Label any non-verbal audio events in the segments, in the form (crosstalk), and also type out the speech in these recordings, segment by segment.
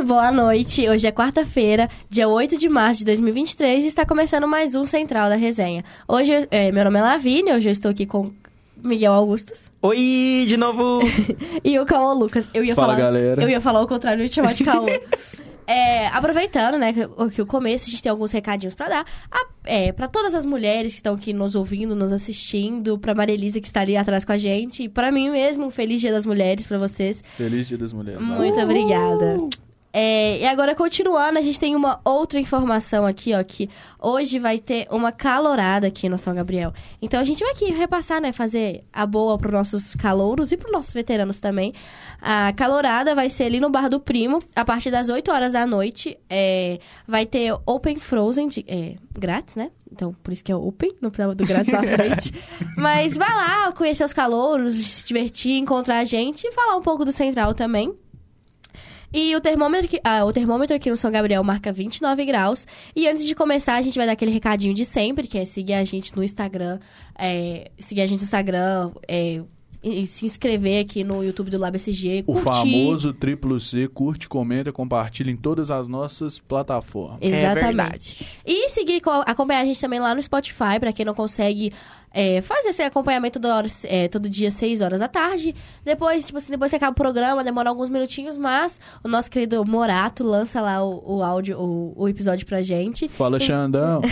Muito boa noite. Hoje é quarta-feira, dia 8 de março de 2023 e está começando mais um Central da Resenha. Hoje, é, meu nome é Lavínia, hoje eu estou aqui com Miguel Augustus. Oi, de novo! (laughs) e o Caô Lucas. Eu ia Fala, falar, galera. Eu ia falar o contrário, eu ia te chamar de Caô. (laughs) É, aproveitando, né, que, que o começo a gente tem alguns recadinhos pra dar. A, é, para todas as mulheres que estão aqui nos ouvindo, nos assistindo, pra Maria que está ali atrás com a gente, e pra mim mesmo, um feliz Dia das Mulheres pra vocês. Feliz Dia das Mulheres. Muito obrigada. É, e agora, continuando, a gente tem uma outra informação aqui, ó, que hoje vai ter uma calorada aqui no São Gabriel. Então, a gente vai aqui repassar, né, fazer a boa pros nossos calouros e pros nossos veteranos também. A calorada vai ser ali no Bar do Primo, a partir das 8 horas da noite. É, vai ter Open Frozen, de, é, grátis, né? Então, por isso que é Open, no final do grátis na frente. (laughs) Mas vai lá conhecer os calouros, se divertir, encontrar a gente e falar um pouco do Central também. E o termômetro, aqui, ah, o termômetro aqui no São Gabriel marca 29 graus. E antes de começar, a gente vai dar aquele recadinho de sempre, que é seguir a gente no Instagram. É, seguir a gente no Instagram, é, e se inscrever aqui no YouTube do LabSG, O curtir. famoso triplo C, curte, comenta, compartilha em todas as nossas plataformas. Exatamente. e seguir, co- acompanhar a gente também lá no Spotify, pra quem não consegue é, fazer esse acompanhamento hora, é, todo dia, 6 horas da tarde. Depois, tipo assim, depois que acaba o programa, demora alguns minutinhos, mas o nosso querido Morato lança lá o, o áudio, o, o episódio pra gente. Fala, Xandão. (laughs)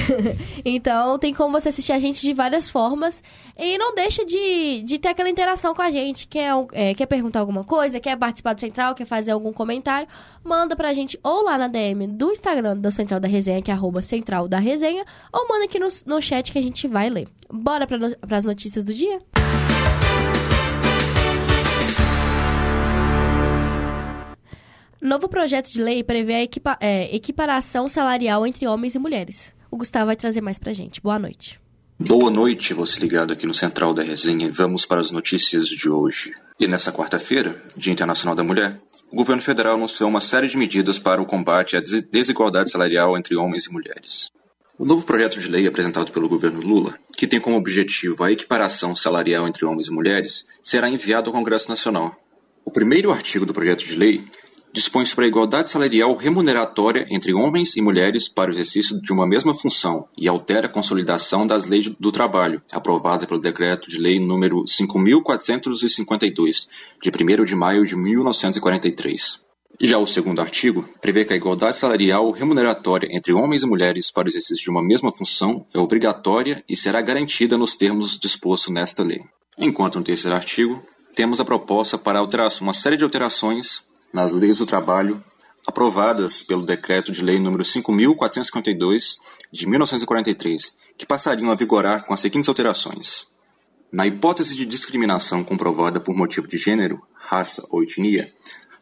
Então, tem como você assistir a gente de várias formas. E não deixa de, de ter aquela interação com a gente. Quer, é, quer perguntar alguma coisa, quer participar do Central, quer fazer algum comentário, manda pra gente ou lá na DM do Instagram do Central da Resenha, que é arroba Central da Resenha, ou manda aqui no, no chat que a gente vai ler. Bora no, pras notícias do dia? Novo projeto de lei prevê a equipa- é, equiparação salarial entre homens e mulheres. O Gustavo vai trazer mais pra gente. Boa noite. Boa noite, você ligado aqui no Central da Resenha vamos para as notícias de hoje. E nessa quarta-feira, Dia Internacional da Mulher, o governo federal anunciou uma série de medidas para o combate à des- desigualdade salarial entre homens e mulheres. O novo projeto de lei apresentado pelo governo Lula, que tem como objetivo a equiparação salarial entre homens e mulheres, será enviado ao Congresso Nacional. O primeiro artigo do projeto de lei dispõe sobre a igualdade salarial remuneratória entre homens e mulheres para o exercício de uma mesma função e altera a consolidação das leis do trabalho, aprovada pelo Decreto de Lei número 5.452, de 1º de maio de 1943. Já o segundo artigo prevê que a igualdade salarial remuneratória entre homens e mulheres para o exercício de uma mesma função é obrigatória e será garantida nos termos dispostos nesta lei. Enquanto no terceiro artigo, temos a proposta para alteração, uma série de alterações nas leis do trabalho aprovadas pelo Decreto de Lei número 5.452 de 1943, que passariam a vigorar com as seguintes alterações. Na hipótese de discriminação comprovada por motivo de gênero, raça ou etnia,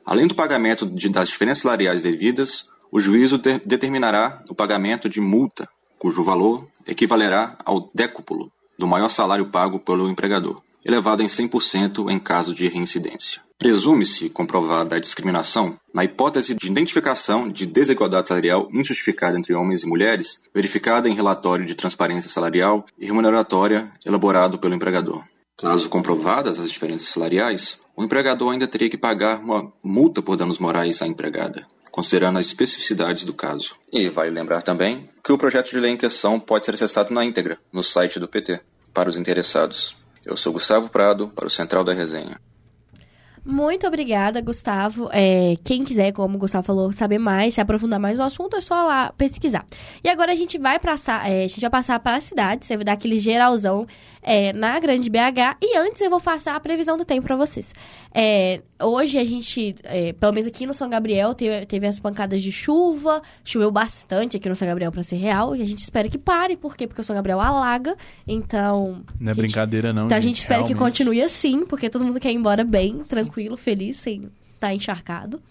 além do pagamento de- das diferenças salariais devidas, o juízo de- determinará o pagamento de multa, cujo valor equivalerá ao décuplo do maior salário pago pelo empregador, elevado em 100% em caso de reincidência. Presume-se comprovada a discriminação na hipótese de identificação de desigualdade salarial injustificada entre homens e mulheres, verificada em relatório de transparência salarial e remuneratória elaborado pelo empregador. Caso comprovadas as diferenças salariais, o empregador ainda teria que pagar uma multa por danos morais à empregada, considerando as especificidades do caso. E vale lembrar também que o projeto de lei em questão pode ser acessado na íntegra no site do PT, para os interessados. Eu sou Gustavo Prado, para o Central da Resenha. Muito obrigada, Gustavo. É, quem quiser, como o Gustavo falou, saber mais, se aprofundar mais no assunto, é só lá pesquisar. E agora a gente vai passar, é, a gente vai passar para a cidade, você vai dar aquele geralzão é, na Grande BH. E antes eu vou passar a previsão do tempo para vocês. É, hoje a gente, é, pelo menos aqui no São Gabriel, teve, teve as pancadas de chuva, choveu bastante aqui no São Gabriel para ser real. E a gente espera que pare, por quê? Porque o São Gabriel alaga. Então. Não é gente, brincadeira, não. então a gente gente, espera que realmente. continue assim, porque todo mundo quer ir embora bem, tranquilo, feliz, sem estar encharcado.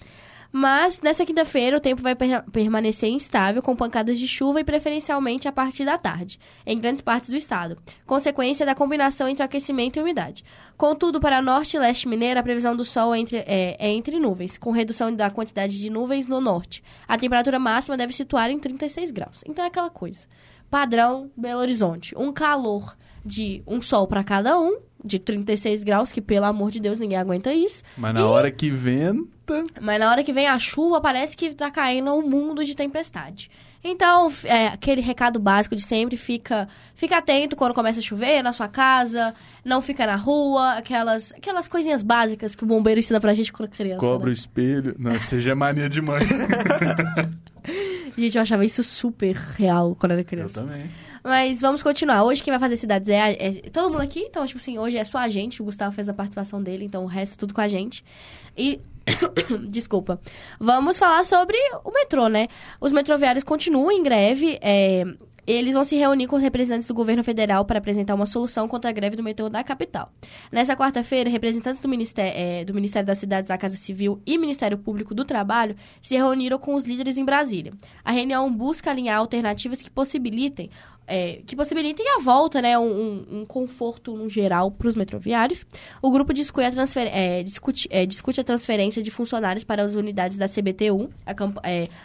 Mas nessa quinta-feira o tempo vai per- permanecer instável, com pancadas de chuva e preferencialmente a partir da tarde, em grandes partes do estado, consequência da combinação entre aquecimento e umidade. Contudo, para norte e leste mineiro, a previsão do sol é entre, é, é entre nuvens, com redução da quantidade de nuvens no norte. A temperatura máxima deve situar em 36 graus. Então é aquela coisa. Padrão Belo Horizonte, um calor de um sol para cada um, de 36 graus, que pelo amor de Deus ninguém aguenta isso. Mas na hora que venta. Mas na hora que vem a chuva, parece que tá caindo um mundo de tempestade. Então, é, aquele recado básico de sempre, fica, fica atento quando começa a chover na sua casa, não fica na rua, aquelas, aquelas coisinhas básicas que o bombeiro ensina pra gente quando criança. Cobra né? o espelho. Não, seja mania de mãe. (laughs) (laughs) Gente, eu achava isso super real quando era Eu criança. também. Mas vamos continuar. Hoje quem vai fazer cidades é, a- é todo mundo aqui. Então, tipo assim, hoje é só a gente. O Gustavo fez a participação dele, então o resto é tudo com a gente. E. (coughs) Desculpa. Vamos falar sobre o metrô, né? Os metroviários continuam em greve. é, Eles vão se reunir com os representantes do governo federal para apresentar uma solução contra a greve do metrô da capital. Nessa quarta-feira, representantes do Ministério, é, do Ministério das Cidades da Casa Civil e Ministério Público do Trabalho se reuniram com os líderes em Brasília. A reunião busca alinhar alternativas que possibilitem é, que possibilitem a volta, né, um, um- conforto no geral para os metroviários. O grupo discute a, é, discute, é, discute a transferência de funcionários para as unidades da CBTU, a,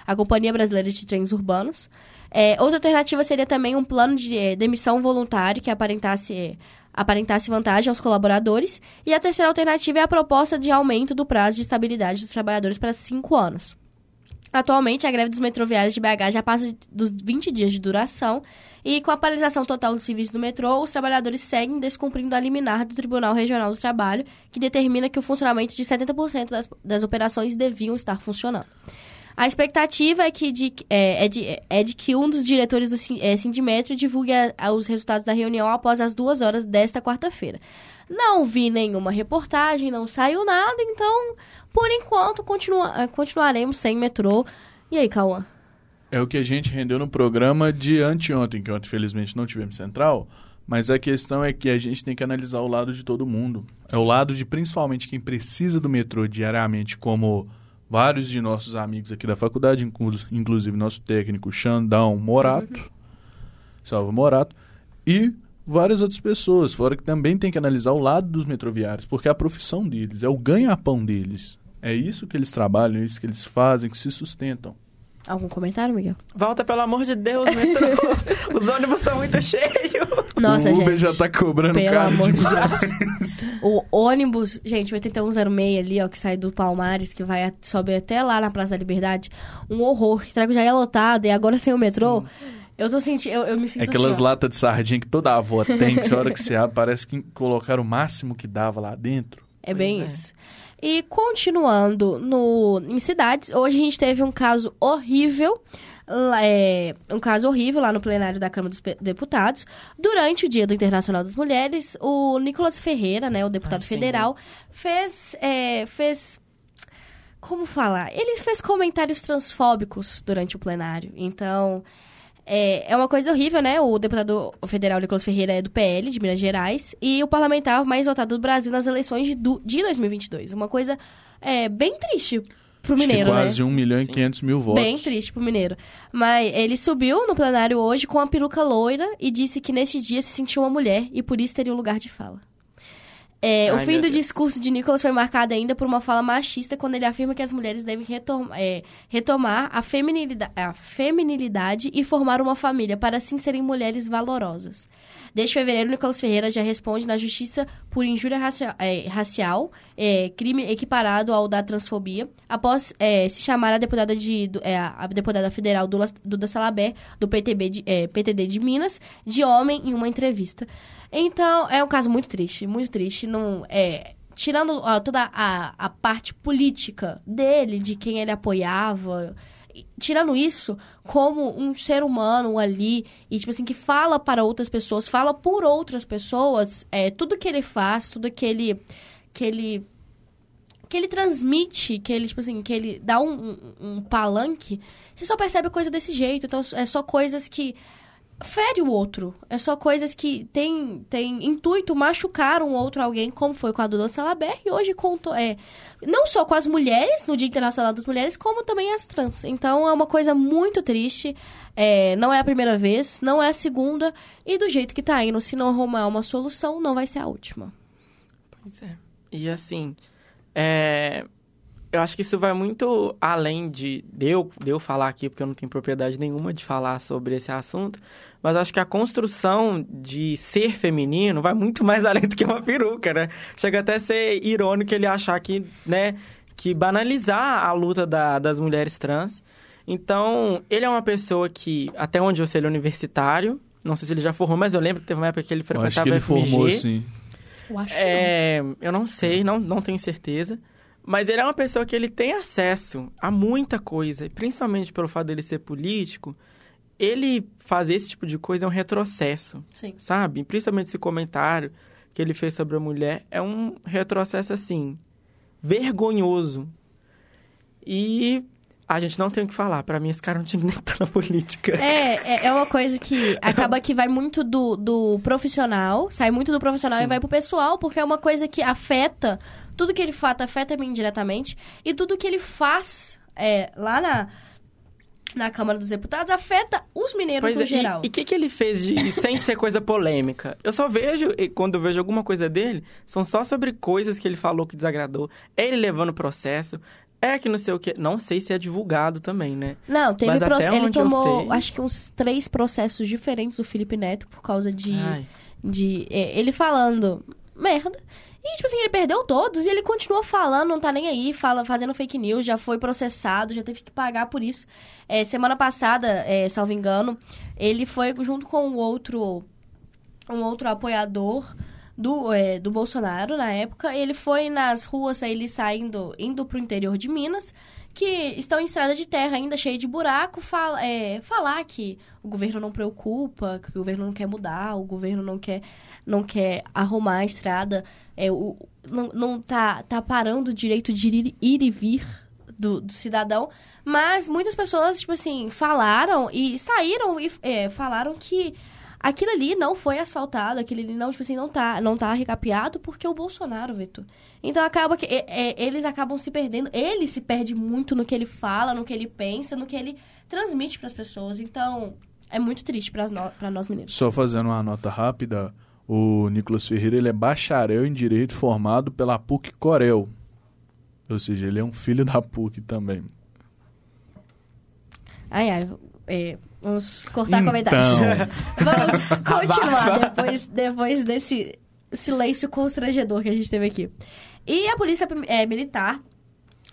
a Companhia Brasileira de Trens Urbanos. É, outra alternativa seria também um plano de é, demissão voluntário que aparentasse, é, aparentasse vantagem aos colaboradores. E a terceira alternativa é a proposta de aumento do prazo de estabilidade dos trabalhadores para cinco anos. Atualmente, a greve dos metroviários de BH já passa dos 20 dias de duração e com a paralisação total do serviço do metrô, os trabalhadores seguem descumprindo a liminar do Tribunal Regional do Trabalho, que determina que o funcionamento de 70% das, das operações deviam estar funcionando. A expectativa é, que de, é, é de, é de que um dos diretores do é, Sindimetro divulgue a- a- os resultados da reunião após as duas horas desta quarta-feira. Não vi nenhuma reportagem, não saiu nada, então, por enquanto, continua, eh, continuaremos sem metrô. E aí, Cauã? É o que a gente rendeu no programa de anteontem, que ontem, felizmente, não tivemos central. Mas a questão é que a gente tem que analisar o lado de todo mundo. É o lado de principalmente quem precisa do metrô diariamente, como vários de nossos amigos aqui da faculdade, inclu- inclusive nosso técnico Xandão Morato, (laughs) salve Morato, e várias outras pessoas, fora que também tem que analisar o lado dos metroviários, porque é a profissão deles, é o ganha-pão deles. É isso que eles trabalham, é isso que eles fazem, que se sustentam. Algum comentário, Miguel? Volta, pelo amor de Deus, metrô. (laughs) Os ônibus estão muito cheios. Nossa, o Uber gente. já tá cobrando pelo caro amor de demais. O ônibus, gente, o 8106 ali, ó, que sai do Palmares, que vai sobe até lá na Praça da Liberdade, um horror. Que trago já é lotado e agora sem o metrô. Eu tô sentindo, eu, eu me sinto Aquelas assim, latas de sardinha que toda avó tem, que a hora que você abre, parece que colocaram o máximo que dava lá dentro. É bem é. isso. E continuando no, em cidades, hoje a gente teve um caso horrível, é, um caso horrível lá no plenário da Câmara dos Deputados. Durante o Dia do Internacional das Mulheres, o Nicolas Ferreira, né, o deputado sim. federal, fez, é, fez como falar? Ele fez comentários transfóbicos durante o plenário. Então, é, é uma coisa horrível, né? O deputado federal Nicolas Ferreira é do PL, de Minas Gerais, e o parlamentar mais votado do Brasil nas eleições de, du- de 2022. Uma coisa é, bem triste pro mineiro, né? quase 1 milhão e Sim. 500 mil votos. Bem triste pro mineiro. Mas ele subiu no plenário hoje com a peruca loira e disse que nesse dia se sentiu uma mulher e por isso teria um lugar de fala. É, o fim do Deus. discurso de Nicholas foi marcado ainda por uma fala machista quando ele afirma que as mulheres devem retom- é, retomar a feminilidade, a feminilidade e formar uma família para assim serem mulheres valorosas. Desde fevereiro, Nicolas Ferreira já responde na justiça por injúria racia- é, racial, é, crime equiparado ao da transfobia, após é, se chamar a deputada, de, do- é, a deputada federal Duda Salaber, do PTB de, é, PTD de Minas, de homem em uma entrevista. Então, é um caso muito triste, muito triste. Não, é, tirando ó, toda a, a parte política dele, de quem ele apoiava, tirando isso, como um ser humano ali, e tipo assim, que fala para outras pessoas, fala por outras pessoas, é, tudo que ele faz, tudo que ele. que ele. que ele transmite, que ele, tipo assim, que ele dá um, um, um palanque, você só percebe coisa desse jeito. Então, é só coisas que fere o outro. É só coisas que tem, tem intuito machucar um outro alguém, como foi com a Duda Salaber, e hoje contou, é, não só com as mulheres, no Dia Internacional das Mulheres, como também as trans. Então é uma coisa muito triste. É, não é a primeira vez, não é a segunda, e do jeito que tá indo, se não arrumar uma solução, não vai ser a última. Pois é. E assim, é, eu acho que isso vai muito além de, de, eu, de eu falar aqui, porque eu não tenho propriedade nenhuma de falar sobre esse assunto, Mas acho que a construção de ser feminino vai muito mais (laughs) além do que uma peruca, né? Chega até a ser irônico ele achar que, né, que banalizar a luta da, das mulheres trans. Então, ele é uma pessoa que, até onde eu sei, ele é universitário. Não sei se ele já formou, mas eu lembro que teve uma época que ele Eu frequentava acho que ele FMG. formou, sim. Eu acho que É, eu não sei, não, não tenho certeza. Mas ele é uma pessoa que ele tem acesso a muita coisa. E principalmente pelo fato dele ser político, ele fazer esse tipo de coisa é um retrocesso. Sim. sabe? Principalmente esse comentário que ele fez sobre a mulher é um retrocesso, assim, vergonhoso. E a gente não tem o que falar. Pra mim, esse cara não tinha que nem (laughs) estar na política. É, é, é uma coisa que acaba que vai muito do, do profissional, sai muito do profissional Sim. e vai pro pessoal, porque é uma coisa que afeta, tudo que ele faz afeta mim diretamente, e tudo que ele faz é, lá na, na Câmara dos Deputados afeta os mineiros Pois no é, geral. E o que, que ele fez de sem ser coisa polêmica? Eu só vejo, e quando eu vejo alguma coisa dele, são só sobre coisas que ele falou que desagradou. Ele levando o processo. É que não sei o que. Não sei se é divulgado também, né? Não, teve Mas até ele tomou, sei- acho que uns três processos diferentes do Felipe Neto por causa de Ai, de é, ele falando merda. E, tipo assim, ele perdeu todos e ele continua falando, não tá nem aí, fala, fazendo fake news, já foi processado, já teve que pagar por isso. É, semana passada, é, salvo engano, ele foi junto com o outro, um outro apoiador do, é, do Bolsonaro na época. Ele foi nas ruas, ele saindo, indo pro interior de Minas, que estão em estrada de terra ainda cheia de buraco, fala, é, falar que o governo não preocupa, que o governo não quer mudar, o governo não quer, não quer arrumar a estrada, é, o, não, não tá, tá parando o direito de ir, ir e vir do, do cidadão. Mas muitas pessoas, tipo assim, falaram e saíram e é, falaram que aquilo ali não foi asfaltado, aquilo ali não, tipo assim, não tá, não tá recapeado porque o Bolsonaro vetou. Então acaba que é, é, eles acabam se perdendo. Ele se perde muito no que ele fala, no que ele pensa, no que ele transmite pras pessoas. Então, é muito triste para no, nós mineiros. Só fazendo uma nota rápida, o Nicolas Ferreira ele é bacharel em Direito formado pela PUC Corel. Ou seja, ele é um filho da PUC também. Ai, ai, é, vamos cortar Então. comentários. (laughs) Vamos continuar depois, depois desse silêncio constrangedor que a gente teve aqui. E a polícia é, militar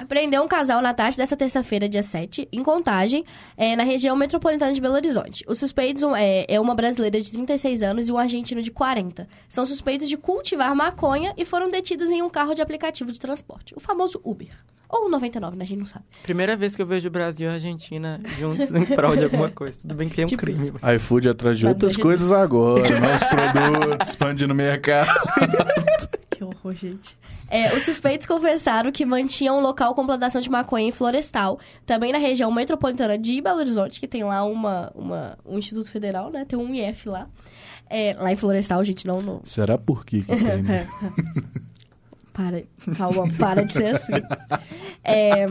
prendeu um casal na tarde dessa terça-feira, dia 7, em Contagem, é, na região metropolitana de Belo Horizonte. Os suspeitos é, é uma brasileira de 36 anos e um argentino de 40. São suspeitos de cultivar maconha e foram detidos em um carro de aplicativo de transporte, o famoso Uber. Ou 99, né? A gente não sabe. primeira vez que eu vejo o Brasil e a Argentina juntos em prol de alguma coisa. Tudo bem que é um Tipo crime. isso. iFood atrás de outras coisas agora, novos produtos, (laughs) expandindo o mercado. (laughs) Que horror, gente. É, os suspeitos confessaram que mantinham um local com plantação de maconha em Florestal, também na região metropolitana de Belo Horizonte, que tem lá uma, uma, um Instituto Federal, né? Tem um IF lá. É, lá em Florestal, gente, não. Será por quê que tem? né? (laughs) Para, calma, para de ser assim. É,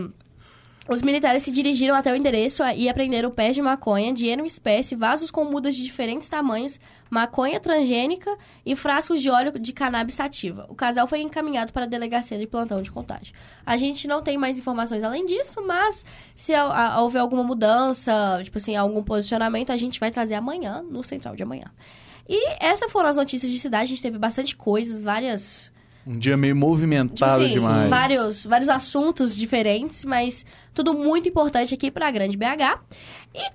os militares se dirigiram até o endereço e apreenderam pés de maconha, dinheiro em espécie, vasos com mudas de diferentes tamanhos, maconha transgênica e frascos de óleo de cannabis sativa. O casal foi encaminhado para a delegacia de plantão de contagem. A gente não tem mais informações além disso, mas se houver alguma mudança, tipo assim, algum posicionamento, a gente vai trazer amanhã, no Central de Amanhã. E essas foram as notícias de cidade. A gente teve bastante coisas, várias Um dia meio movimentado Tipo assim, demais. Vários, vários assuntos diferentes, mas tudo muito importante aqui pra Grande BH. E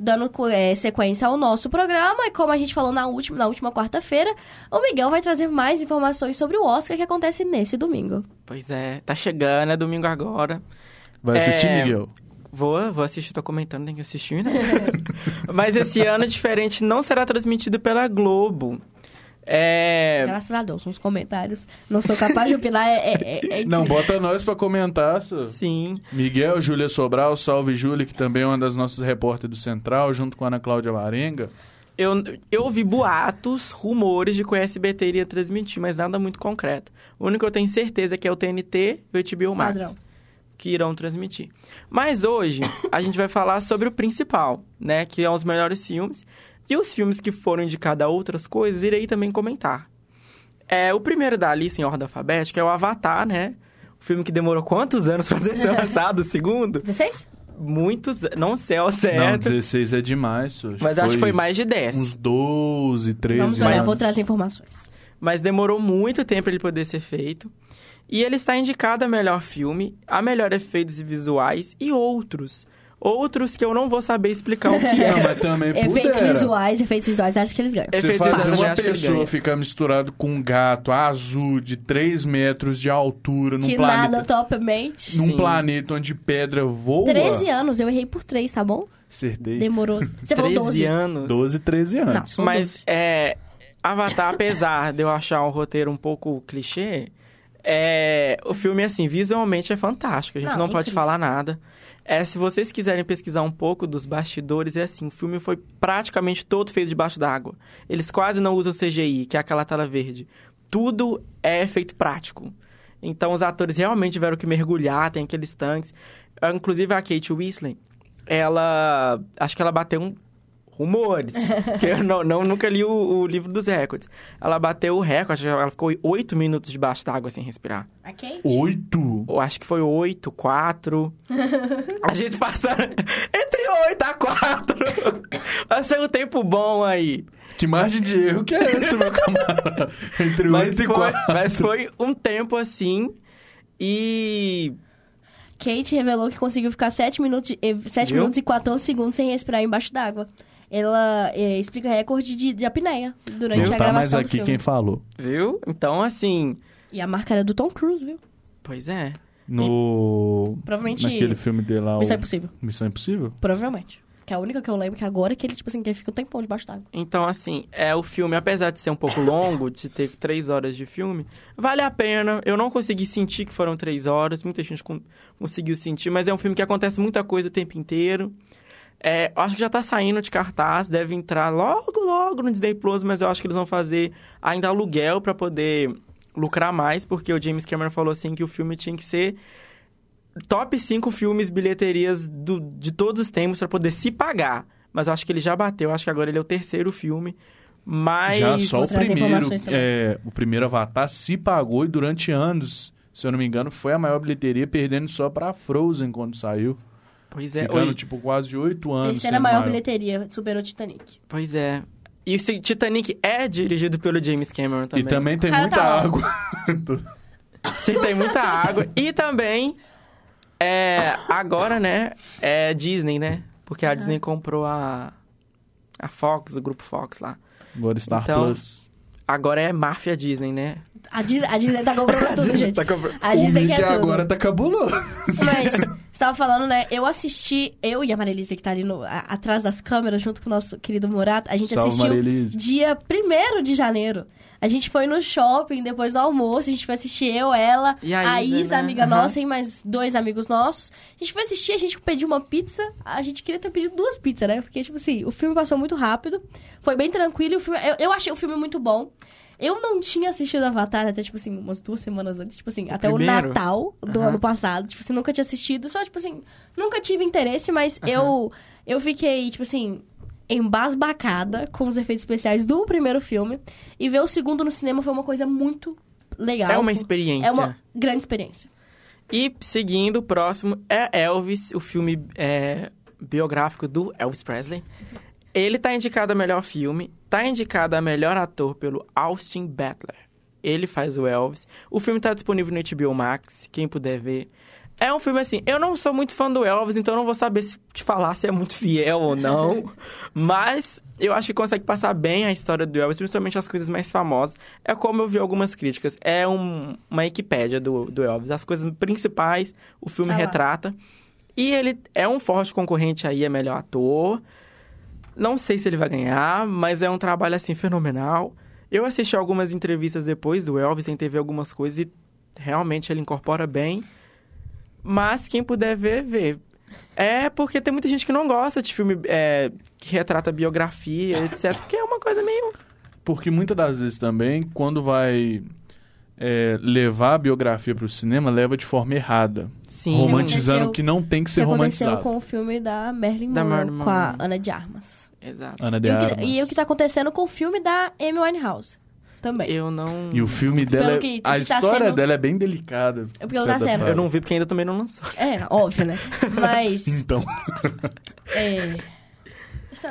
dando co- é, sequência ao nosso programa, e como a gente falou na última, na última quarta-feira, o Miguel vai trazer mais informações sobre o Oscar que acontece nesse domingo. Pois é, tá chegando, é domingo agora. Vai assistir, É, Miguel? Vou, vou assistir, tô comentando, tem que assistir, né? (laughs) Mas esse ano, diferente, não será transmitido pela Globo. É... Graças a Deus, nos comentários. Não sou capaz de opinar, é, é- é- é Não, bota nós pra comentar, só. Sim, Miguel, Júlia Sobral, salve Júlia, que também é uma das nossas repórteres do Central, junto com a Ana Cláudia Marenga. eu, eu ouvi boatos, rumores de que o SBT iria transmitir, mas nada muito concreto. O único que eu tenho certeza é que é o TNT e o HBO Max. Padrão. que irão transmitir. Mas hoje a gente vai falar sobre o principal, né? Que é os melhores filmes. E os filmes que foram indicados a outras coisas, irei também comentar. É, o primeiro da lista em ordem alfabética é o Avatar, né? O filme que demorou quantos anos para ser (laughs) lançado? O segundo? 16? muitos, não sei ao Não, certo, 16 é demais, Sochi. mas acho que foi mais de 10. Uns 12, 13 Vamos olhar, mas- vou trazer informações. Mas demorou muito tempo pra ele poder ser feito. E ele está indicado a melhor filme, a melhor efeitos visuais e outros. Outros que eu não vou saber explicar o que (laughs) Não, é. mas também Efeitos pudera. visuais, efeitos visuais, acho que eles ganham. Você Efeitos fazer visuais, uma que pessoa ficar misturado com um gato azul de 3 metros de altura num que planeta. nada topamente. Num Sim. planeta onde pedra voa. 13 anos, eu errei por 3, tá bom? Acertei. Demorou. Você falou 13 12. anos. 12, 13 Não, anos. são Mas 12. é, Avatar, apesar de eu achar um roteiro um pouco clichê, é, o filme, assim, visualmente é fantástico. A gente Não, não, é pode falar nada. É, se vocês quiserem pesquisar um pouco dos bastidores, é assim, o filme foi praticamente todo feito debaixo d'água. Eles quase não usam CGI, que é aquela tela verde. Tudo é efeito prático. Então, os atores realmente tiveram que mergulhar, tem aqueles tanques. Inclusive, a Kate Winslet, ela... Acho que ela bateu um... Rumores, (laughs) porque eu não, não- nunca li o, o livro dos recordes. Ela bateu o recorde, ela ficou oito minutos debaixo d'água sem respirar. A Kate? 8? Eu acho que foi oito, quatro. (laughs) a gente passando entre oito a quatro. Achei um tempo bom aí. Que margem de erro que é essa, meu camarada? (laughs) Entre Mas 8 e foi, 4. mas foi um tempo assim. E. Kate revelou que conseguiu ficar 7 minutos, eh, 7 Viu? minutos e 14 segundos sem respirar embaixo d'água. Ela eh, explica recorde de, de apneia durante Viu? a Tá mais gravação do aqui filme. quem falou. Viu? Então, assim. E a marca era do Tom Cruise, viu? Pois é. No... Provavelmente- Naquele filme dele lá. o- Missão Impossível. Missão Impossível? Provavelmente. Que é a única que eu lembro que agora é que ele, tipo assim, que ele fica um tempão debaixo d'água. Então, assim, é o filme, apesar de ser um pouco longo, de ter três horas de filme, vale a pena. Eu não consegui sentir que foram três horas, muita gente con- conseguiu sentir, mas é um filme que acontece muita coisa o tempo inteiro. É, eu acho que já tá saindo de cartaz, deve entrar logo, logo no Disney Plus, mas eu acho que eles vão fazer ainda aluguel pra poder lucrar mais, porque o James Cameron falou assim que o filme tinha que ser top 5 filmes bilheterias do- de todos os tempos pra poder se pagar. Mas eu acho que ele já bateu, acho que agora ele é o terceiro filme. Mas. Já só o primeiro. É, o primeiro Avatar se pagou e durante anos, se eu não me engano, foi a maior bilheteria, perdendo só pra Frozen quando saiu. Pois é, Ficando, oi, tipo, quase oito anos. Terceira maior maior. bilheteria, superou Titanic. pois é. E o Se- Titanic é dirigido pelo James Cameron também. E também tem muita tá água. (laughs) Sim, tem muita água. E também, é, agora, né, é Disney, né? Porque a Disney comprou a, a Fox, o grupo Fox lá. Agora Star Então, Plus. Agora é máfia Disney, né? A Disney, a Disney tá comprando (laughs) tudo, gente. Tá comprando- A o Disney Mickey quer tudo. agora tá cabuloso. Mas, você tava falando, né? Eu assisti, eu e a Marilise, que tá ali no- a- atrás das câmeras, junto com o nosso querido Murato, a gente Salve, assistiu Maria-Elise. dia 1 de janeiro. A gente foi no shopping, depois do almoço, a gente foi assistir eu, ela, E a a Isa, Isa, né? amiga Aham. nossa, e mais dois amigos nossos. A gente foi assistir, a gente pediu uma pizza. A gente queria ter pedido duas pizzas, né? Porque, tipo assim, o filme passou muito rápido. Foi bem tranquilo. e O filme, eu, eu achei o filme muito bom. Eu não tinha assistido Avatar até, tipo assim, umas duas semanas antes. Tipo assim, até primeiro? o Natal do Aham. ano passado. Tipo assim, nunca tinha assistido. Só, tipo assim, nunca tive interesse, mas eu, eu fiquei, tipo assim, embasbacada com os efeitos especiais do primeiro filme. E ver o segundo no cinema foi uma coisa muito legal. É uma experiência. É uma grande experiência. E seguindo, o próximo é Elvis, o filme é, biográfico do Elvis Presley. Ele tá indicado a melhor filme, tá indicado a melhor ator pelo Austin Butler. Ele faz o Elvis. O filme tá disponível no HBO Max, quem puder ver. É um filme assim, eu não sou muito fã do Elvis, então eu não vou saber se te falar se é muito fiel ou não. (laughs) mas eu acho que consegue passar bem a história do Elvis, principalmente as coisas mais famosas. É como eu vi algumas críticas. É um- uma Wikipédia do, do Elvis. As coisas principais, o filme Tá retrata. E ele é um forte concorrente aí, é melhor ator. Não sei se ele vai ganhar, mas é um trabalho assim fenomenal. Eu assisti algumas entrevistas depois do Elvis, tentei ver algumas coisas e realmente ele incorpora bem. Mas quem puder ver, vê. É porque tem muita gente que não gosta de filme é, que retrata biografia, etc. Porque é uma coisa meio. Porque muitas das vezes também, quando vai é, levar a biografia pro cinema, leva de forma errada. Sim. romantizando aconteceu- o que não tem que que ser aconteceu romantizado. com o filme da Marilyn Da Monroe, Marilyn com a Monroe. Ana de Armas. Exato. Ana de E o, que, Armas. e o que tá acontecendo com o filme da Amy Winehouse. também. Eu não. E o filme dela, é- que- a que tá história sendo- dela é bem delicada. É porque ela tá sendo-. Eu não vi porque ainda também não lançou. É, óbvio, né? Mas. (laughs) Então, É...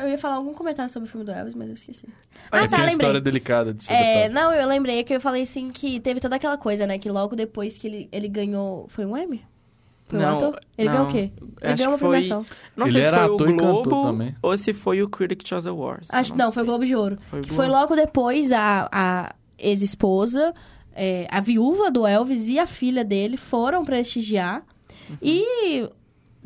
Eu ia falar algum comentário sobre o filme do Elvis, mas eu esqueci. é Ah, que tá, é uma lembrei. história delicada de ser É, não, eu lembrei que eu falei assim que teve toda aquela coisa, né? Que logo depois que ele, ele ganhou. Foi um Emmy? Foi um Não, ator? Ele não. ganhou o quê? Ele ganhou uma que foi- premiação. Não Ele sei se era foi o ator e cantor Globo também. ou se foi o Critic Choice Awards. Acho não, foi o Globo de Ouro. Foi que Globo. foi logo depois a, a ex-esposa, é, a viúva do Elvis e a filha dele foram prestigiar. Uhum. E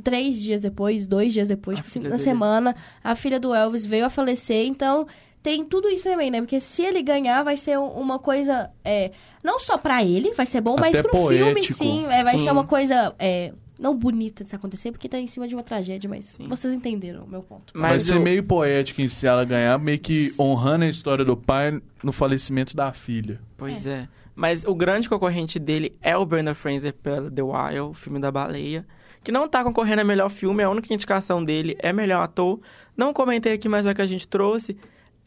três dias depois, dois dias depois, tipo na dele. semana, a filha do Elvis veio a falecer. Então, tem tudo isso também, né? Porque se ele ganhar, vai ser um- uma coisa. é, não só pra ele, vai ser bom, mas Até pro filme, poético. sim. é, vai Sim. ser uma coisa. é, não bonita de se acontecer, porque tá em cima de uma tragédia, mas Sim. vocês entenderam o meu ponto. Vai Mas ser o- meio poético em se ela ganhar, meio que honrando a história do pai no falecimento da filha. Pois é. Mas o grande concorrente dele é o Brandon Fraser pela The Whale, o filme da baleia. Que não tá concorrendo a melhor filme, a única indicação dele é melhor ator. Não comentei aqui, mas já que a gente trouxe.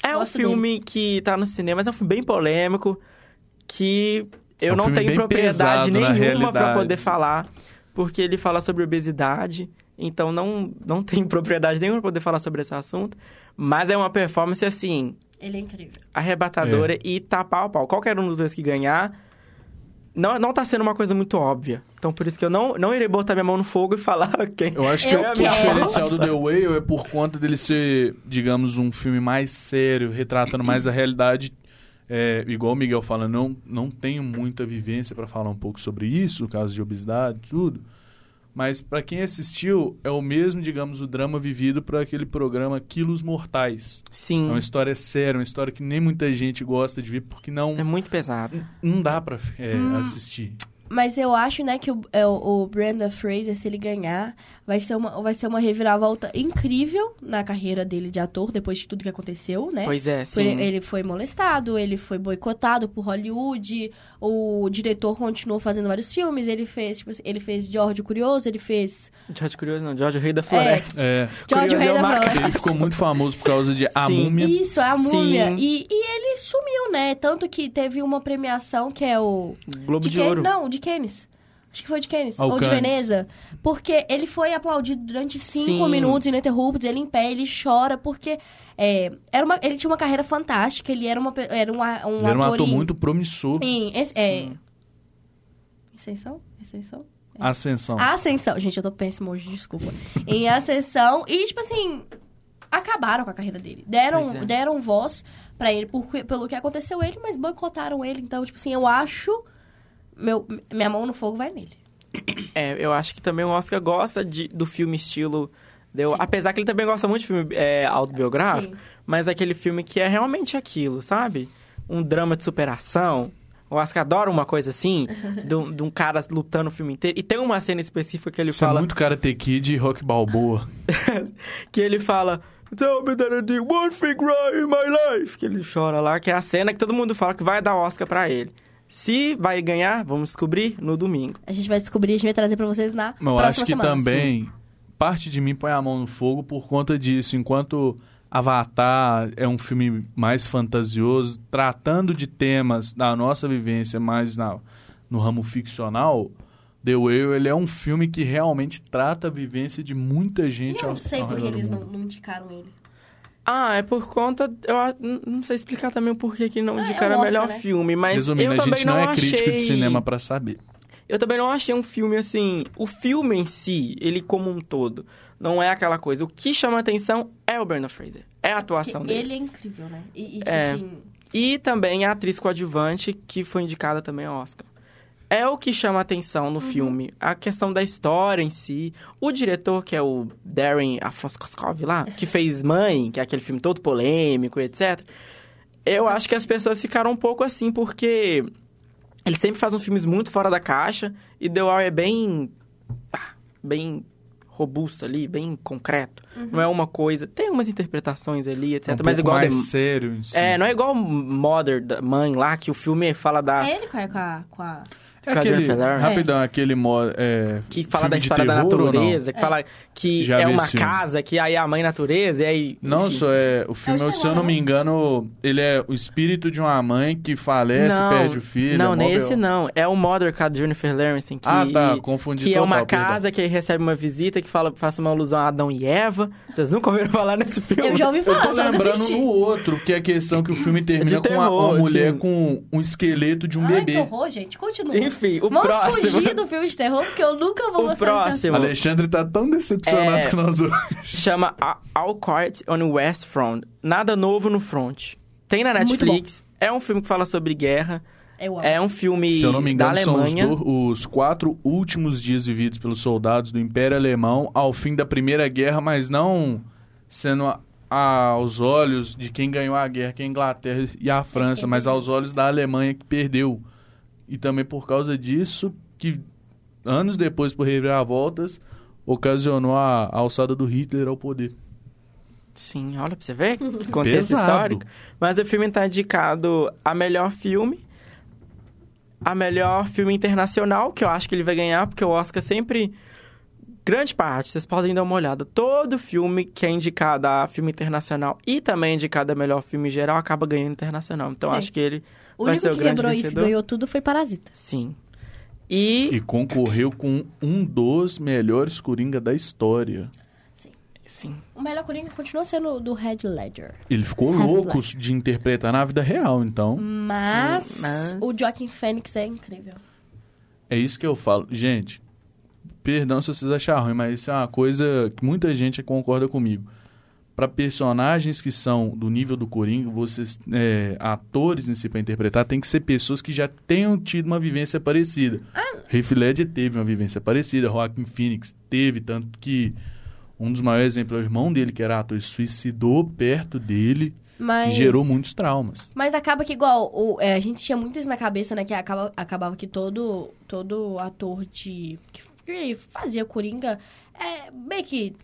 É um filme que tá no cinema, mas é um filme bem polêmico. Que eu É um não tenho propriedade nenhuma pra realidade. poder falar. Porque ele fala sobre obesidade. Então não, não (laughs) tenho propriedade nenhuma pra poder falar sobre esse assunto. Mas é uma performance assim, Ele é incrível. arrebatadora e tá pau a pau. Qualquer um dos dois que ganhar, não, não tá sendo uma coisa muito óbvia. Então por isso que eu não, não irei botar minha mão no fogo e falar (laughs) quem. Eu acho Eu que o quero. diferencial do The Whale é por conta dele ser, digamos, um filme mais sério, retratando mais a realidade. É, igual o Miguel fala, não, não tenho muita vivência para falar um pouco sobre isso, o caso de obesidade, tudo. Mas para quem assistiu, é o mesmo, digamos, o drama vivido para aquele programa Quilos Mortais. É Sim, uma história séria, uma história que nem muita gente gosta de ver, porque não, é muito pesado. não dá pra é, Hum. assistir. Mas eu acho, né, que o, é, o, Brandon Fraser, se ele ganhar, vai ser, uma, vai ser uma reviravolta incrível na carreira dele de ator, depois de tudo que aconteceu, né? Pois é, sim. Ele foi molestado, ele foi boicotado por Hollywood, o diretor continuou fazendo vários filmes, ele fez, tipo assim, ele fez George Curioso, ele fez... George Curioso não, George Rei da Floresta. É, George o Rei é da Floresta. ele ficou muito famoso por causa de A Sim. Múmia. Isso, é a múmia. Sim. E, e ele sumiu, né? Tanto que teve uma premiação que é o... Globo de, Ken- Ouro. Não, de Cannes. Acho que foi de Cannes. Ou de. Veneza. Porque ele foi aplaudido durante cinco Sim. minutos ininterruptos. Ele em pé, ele chora porque... é, era uma, ele tinha uma carreira fantástica. Ele era, uma, era um, um Ele era um ator muito promissor. Em, é. Ascensão? Ascensão? Ascensão. Ascensão. Gente, eu tô péssimo hoje, desculpa. em (laughs) Ascensão. E, tipo assim, acabaram com a carreira dele. Deram, é. deram voz pra ele por, pelo que aconteceu ele, mas boicotaram ele. Então, tipo assim, eu acho... Meu, minha mão no fogo vai nele. É, eu acho que também o Oscar gosta de, do filme estilo. Deu, apesar que ele também gosta muito de filme é, autobiográfico, Sim. mas aquele filme que é realmente aquilo, sabe? Um drama de superação. O Oscar adora uma coisa assim, (laughs) de, um- de um cara lutando o filme inteiro. E tem uma cena específica que ele Isso é fala. muito Karate Kid e Rock Balboa. (laughs) que ele fala. Tell me that I did one thing right in my life. Que ele chora lá, que é a cena que todo mundo fala que vai dar Oscar pra ele. Se vai ganhar, vamos descobrir no domingo. A gente vai descobrir, a gente vai trazer pra vocês na eu próxima acho que semana. também parte de mim põe a mão no fogo por conta disso. Enquanto Avatar é um filme mais fantasioso, tratando de temas da nossa vivência mais na, no ramo ficcional, The Whale ele é um filme que realmente trata a vivência de muita E gente eu ao, não sei porque eles não, não indicaram ele. Ah, é por conta. Eu não sei explicar também o porquê que não Ah, é indicaram o o melhor Oscar, né? filme, mas Resumindo, eu a gente não, é achei... crítico de cinema pra saber. Eu também não achei um filme assim. O filme em si, ele como um todo, não é aquela coisa. O que chama atenção é o Brandon Fraser. É a atuação Porque dele. ele é incrível, né? E, e, tipo É. assim... E também a atriz coadjuvante, que foi indicada também ao Oscar. É o que chama atenção no filme. A questão da história em si. O diretor, que é o Darren Afonskov lá, que fez Mãe, que é aquele filme todo polêmico, etc. Eu acho que as pessoas ficaram um pouco assim, porque ele sempre faz uns filmes muito fora da caixa. E The Wall é bem... ah, bem robusto ali, bem concreto. Não é uma coisa... Tem umas interpretações ali, etc. um mas pouco igual... mais The- sério em si. é, não é igual Mother, da mãe lá, que o filme fala da... É ele. Com a, com a... É aquele, rapidão, aquele mo- é, Que fala da história da terror não? natureza, que fala que Já é uma casa, que aí a mãe natureza, e aí. Não, só é. O filme, É o se eu não me terror, engano, ele é o espírito de uma mãe que falece, não, perde o filho. Não, é nesse não. É o Mother com a Jennifer Lawrence, que, Ah, tá, confundi que é total, uma perdão. casa que aí recebe uma visita que fala, faça uma alusão a Adão e Eva. Vocês nunca ouviram falar nesse filme? Eu já ouvi Eu falar, tô só nunca lembrando no outro, que é a questão que o filme termina com uma, terror, uma mulher assim. com um esqueleto de um Ai, que bebê. horror, gente. Continua. Enfim, o Vamos próximo. fugir do filme de terror, porque eu nunca vou O desse próximo. assunto. Alexandre tá tão decepcionado É. que nós hoje. Chama A- All Quiet on the West Front. Nada novo no front. Tem na Netflix. É um filme que fala sobre guerra. É um filme Se eu não me da engano, são os, do- os quatro últimos dias vividos pelos soldados do Império Alemão ao fim da Primeira Guerra, mas não sendo a- aos olhos de quem ganhou a guerra, que é a Inglaterra e a França, quem mas aos olhos da Alemanha que perdeu. E também por causa disso que anos depois, por reviravoltas, ocasionou a, alçada do Hitler ao poder. Sim, olha pra você ver (laughs) que contexto Pesado. histórico. Mas o filme tá indicado a melhor filme, a melhor filme internacional, que eu acho que ele vai ganhar, porque o Oscar sempre. Grande parte, vocês podem dar uma olhada. Todo filme que é indicado a filme internacional e também é indicado a melhor filme geral acaba ganhando internacional. Então Sim. acho que ele O vai único que quebrou isso e ganhou tudo foi Parasita. Sim. E. E concorreu com um dos melhores Coringa da história. Sim. O melhor Coringa continua sendo o do Red Ledger. Ele ficou Heath louco Ledger. de interpretar na vida real, então. Mas, Sim, mas- o Joaquin Phoenix é incrível. É isso que eu falo. Gente, perdão se vocês acharem ruim, mas isso é uma coisa que muita gente concorda comigo. Para personagens que são do nível do Coringa, vocês, é, atores em si para interpretar, tem que ser pessoas que já tenham tido uma vivência parecida. Ah. Heath Ledger teve uma vivência parecida, Joaquin Phoenix teve, tanto que um dos maiores exemplos é o irmão dele, que era ator, suicidou perto dele Mas... e gerou muitos traumas. Mas acaba que igual, o, é, a gente tinha muito isso na cabeça, né? Que acaba, acabava que todo, todo ator de. Que, que fazia Coringa é, meio que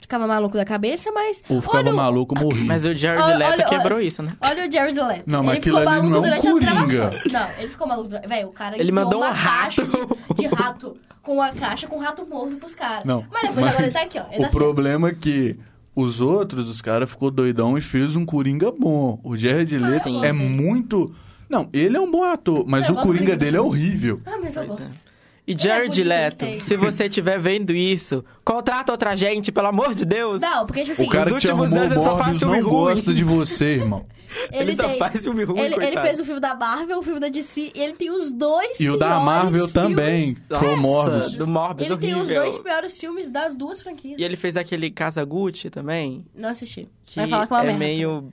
ficava maluco da cabeça, mas. Ou ficava olha o- maluco, morria. Mas o Jared Olha- Leto olha- quebrou olha- isso, né? Olha o Jared Leto. Não, mas ele ficou não maluco é um durante as Coringa. gravações. Não, ele ficou maluco. durante- Velho, o cara Ele mandou uma um caixa rato. de, de rato com uma caixa com rato morto pros caras. Não, Mas depois mas agora ele tá aqui, ó. Ele O tá problema é que os outros, os caras ficou doidão e fez um Coringa bom. O Jared Leto Sim. é muito... Não, ele é um bom ator, mas Eu o Coringa dele é horrível. Ah, mas eu Pois gosto. E Ele é Jared ele Leto, tem. se você estiver vendo isso, contrata outra gente, pelo amor de Deus. Não, porque, tipo assim, o cara nos que te últimos arrumou anos o ele só faz Morbius filme não ruim. gosta de você, irmão. (laughs) Ele só faz filme ruim, ele, ele fez o filme da Marvel, o filme da DC, e ele tem os dois E o da Marvel filmes. também, foi o Morbius. do Morbius, Ele tem os horrível. dois piores filmes das duas franquias. E ele fez aquele Casa Gucci também, Não assisti. que Vai falar que é uma é merda. meio...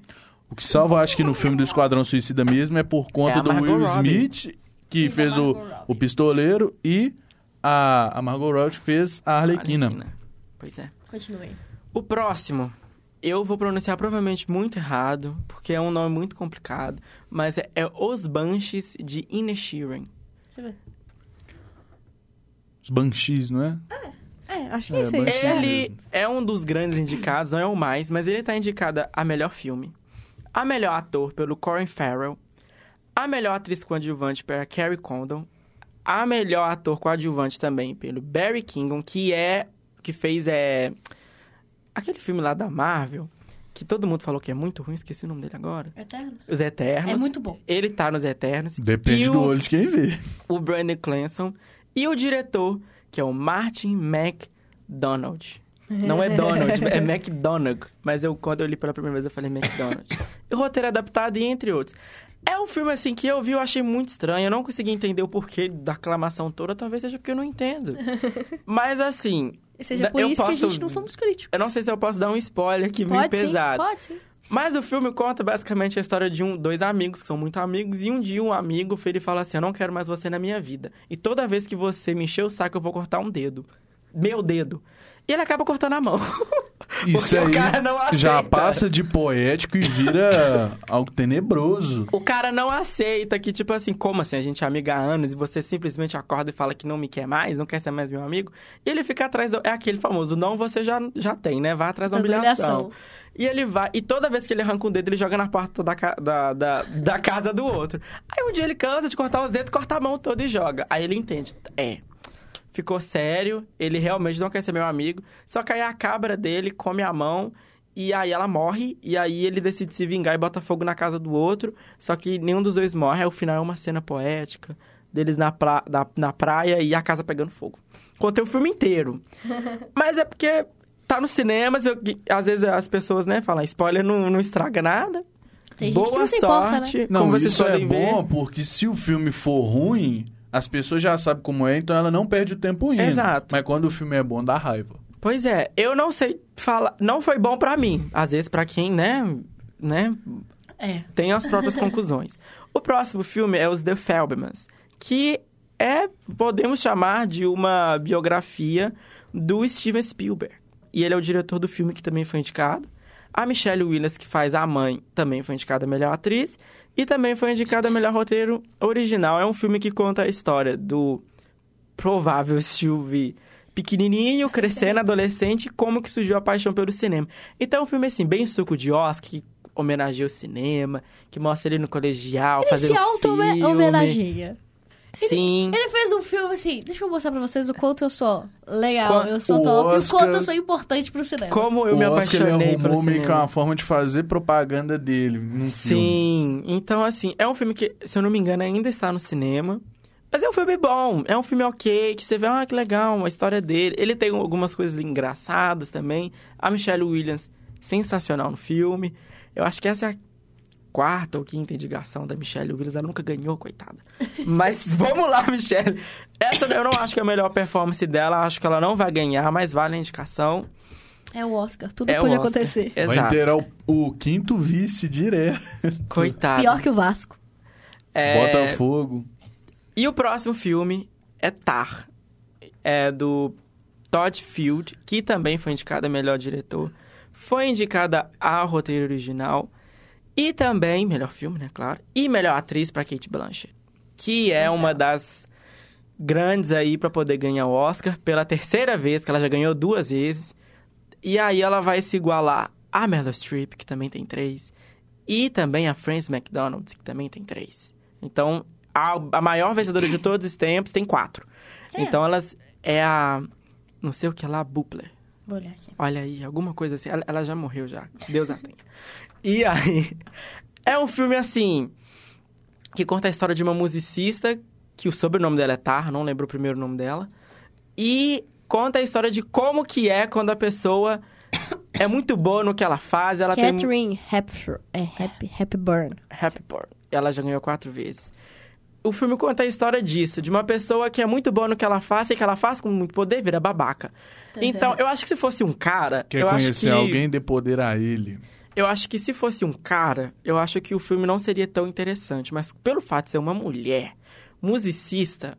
O que salva, acho que no filme do Esquadrão Suicida mesmo, é por conta É do Will Robbie. Que E fez o, o Pistoleiro, e a, a Margot Robbie fez a Arlequina. Pois é. Continuei. O próximo, eu vou pronunciar provavelmente muito errado, porque é um nome muito complicado, mas é, é Os Banshees de Inisherin. Deixa eu ver. Os Banshees, não é? É, acho que É, é isso aí. É. Ele mesmo. é um dos grandes indicados, não é o mais, mas ele tá indicado a melhor filme, a melhor ator pelo Colin Farrell, a melhor atriz coadjuvante pela Carrie Condon, a melhor ator coadjuvante também pelo Barry Keoghan, que é que fez é aquele filme lá da Marvel que todo mundo falou que é muito ruim, esqueci o nome dele agora. Eternos. Os Eternos. É muito bom. Ele tá nos Eternos. Depende E do o- olho de quem vê. o Brandon Clanson e o diretor, que é o Martin McDonald. Não é (laughs) Donald, é McDonald. Mas eu, quando eu li pela primeira vez, eu falei McDonald. E o roteiro adaptado, e entre outros. É um filme, assim, que eu vi, eu achei muito estranho. Eu não consegui entender o porquê da aclamação toda. Talvez seja porque eu não entendo. (laughs) Mas, assim... E seja por eu isso que a posso- gente não somos críticos. Eu não sei se eu posso dar um spoiler aqui meio Pode sim, pesado. pode sim. Mas o filme conta basicamente a história de um, dois amigos que são muito amigos e um dia um amigo ele fala assim: "Eu não quero mais você na minha vida. E toda vez que você me encher o saco, eu vou cortar um dedo. Meu dedo." E ele acaba cortando a mão. (laughs) Isso Porque aí o cara não aceita. já passa de poético e vira (laughs) algo tenebroso. O cara não aceita que, tipo assim, como assim? A gente é amiga há anos e você simplesmente acorda e fala que não me quer mais, não quer ser mais meu amigo. E ele fica atrás. Do... É aquele famoso não você já, já tem, né? Vai atrás da Da humilhação. humilhação. E ele vai. E toda vez que ele arranca um dedo, ele joga na porta da, ca- da, da, da casa do outro. Aí um dia ele cansa de cortar os dedos, corta a mão toda e joga. Aí ele entende. É. Ficou sério, ele realmente não quer ser meu amigo. Só que aí a cabra dele come a mão. E aí ela morre, e aí ele decide se vingar e bota fogo na casa do outro. Só que nenhum dos dois morre, aí o final é uma cena poética deles na, pra, na, na praia e a casa pegando fogo. Contei o filme inteiro. (laughs) Mas é porque tá nos cinemas, eu- às vezes as pessoas, né, falam, spoiler não, não estraga nada. Tem gente Boa que não se importa, né? sorte. Não, isso é ver. bom porque se o filme for ruim, as pessoas já sabem como é, então ela não perde o tempo indo. Exato. Mas quando o filme é bom, dá raiva. Pois é, eu não sei falar. Não foi bom pra mim. Às vezes, pra quem, né, né, É. tem as próprias (laughs) conclusões. O próximo filme é Os The Fablemans, que é, podemos chamar de uma biografia do Steven Spielberg. E ele é o diretor do filme que também foi indicado. A Michelle Williams, que faz a mãe, também foi indicada a melhor atriz. E também foi indicada a melhor roteiro original. É um filme que conta a história do provável Steven pequenininho, crescendo, (laughs) adolescente, como que surgiu a paixão pelo cinema. Então, é um filme, assim, bem suco de Oscar, que homenageia o cinema, que mostra ele no colegial, Ele fazendo se auto-homenageia. Sim. Ele fez um filme assim, deixa eu mostrar pra vocês o quanto eu sou legal, Qua- eu sou top, e o Oscar- quanto eu sou importante pro cinema. Como eu o me Oscar ele apaixonei pelo arrumou meio que uma forma de fazer propaganda dele num filme. Sim, então assim, é um filme que, se eu não me engano, ainda está no cinema. Mas é um filme bom, é um filme ok, que você vê, ah, que legal, a história dele. Ele tem algumas coisas engraçadas também. A Michelle Williams, sensacional no filme. Eu acho que essa é a quarta ou quinta indicação da Michelle Williams. Ela nunca ganhou, coitada. Mas (laughs) vamos lá, Michelle. Essa eu não acho que é a melhor performance dela. Acho que ela não vai ganhar, mas vale a indicação. É o Oscar, tudo É pode Oscar. acontecer. Vai Exato. ter o, o quinto vice direto. Coitada. Pior que o Vasco. É, Botafogo. E o próximo filme é Tar. É do Todd Field, que também foi indicada a melhor diretor. Foi indicada a roteiro original. E também, melhor filme, né, claro. E melhor atriz para Kate Blanchett. Que é uma das grandes aí para poder ganhar o Oscar pela terceira vez, que ela já ganhou duas vezes. E aí ela vai se igualar a Meryl Streep, que também tem três. E também a Frances McDonald, que também tem três. Então, a, a maior vencedora de todos os tempos tem quatro. É? Então, elas é a... Não sei o que lá, Bupler. Vou olhar aqui. Olha aí, alguma coisa assim. Ela, ela já morreu já. Deus a tenha. E aí, (laughs) é um filme assim que conta a história de uma musicista que o sobrenome dela é Tar, não lembro o primeiro nome dela. E conta a história de como que é quando a pessoa (coughs) é muito boa no que ela faz, ela tem Catherine Hepburn. É, Happy, Hepburn. Ela já ganhou quatro vezes. O filme conta a história disso, de uma pessoa que é muito boa no que ela faz e que ela faz com muito poder vira babaca. Então, eu acho que se fosse um cara, Quer eu acho conhecer que alguém, dê poder a ele. Eu acho que se fosse um cara, eu acho que o filme não seria tão interessante, mas pelo fato de ser uma mulher musicista,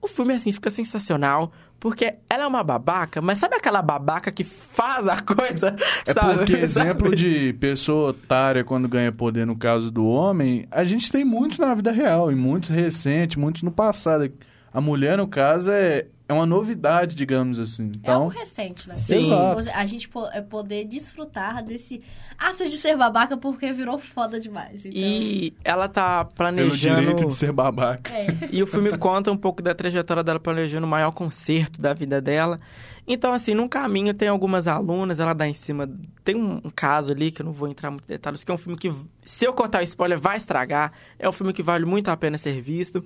o filme assim fica sensacional, porque ela é uma babaca, mas sabe aquela babaca que faz a coisa? É sabe? porque (laughs) Sabe? exemplo de pessoa otária quando ganha poder no caso do homem, a gente tem muitos na vida real, e muitos recentes, muitos no passado. A mulher, no caso, é, é uma novidade, digamos assim. É algo Então, recente, né? Sim. Exato. A gente é poder desfrutar desse ato de ser babaca porque virou foda demais. Então... E ela tá pelo planejando direito de ser babaca. É. (laughs) E o filme conta um pouco da trajetória dela planejando o maior concerto da vida dela. Então, assim, num caminho tem algumas alunas, ela dá em cima. Tem um, um caso ali que eu não vou entrar muito em detalhes, porque é um filme que, se eu contar o spoiler, vai estragar. É um filme que vale muito a pena ser visto.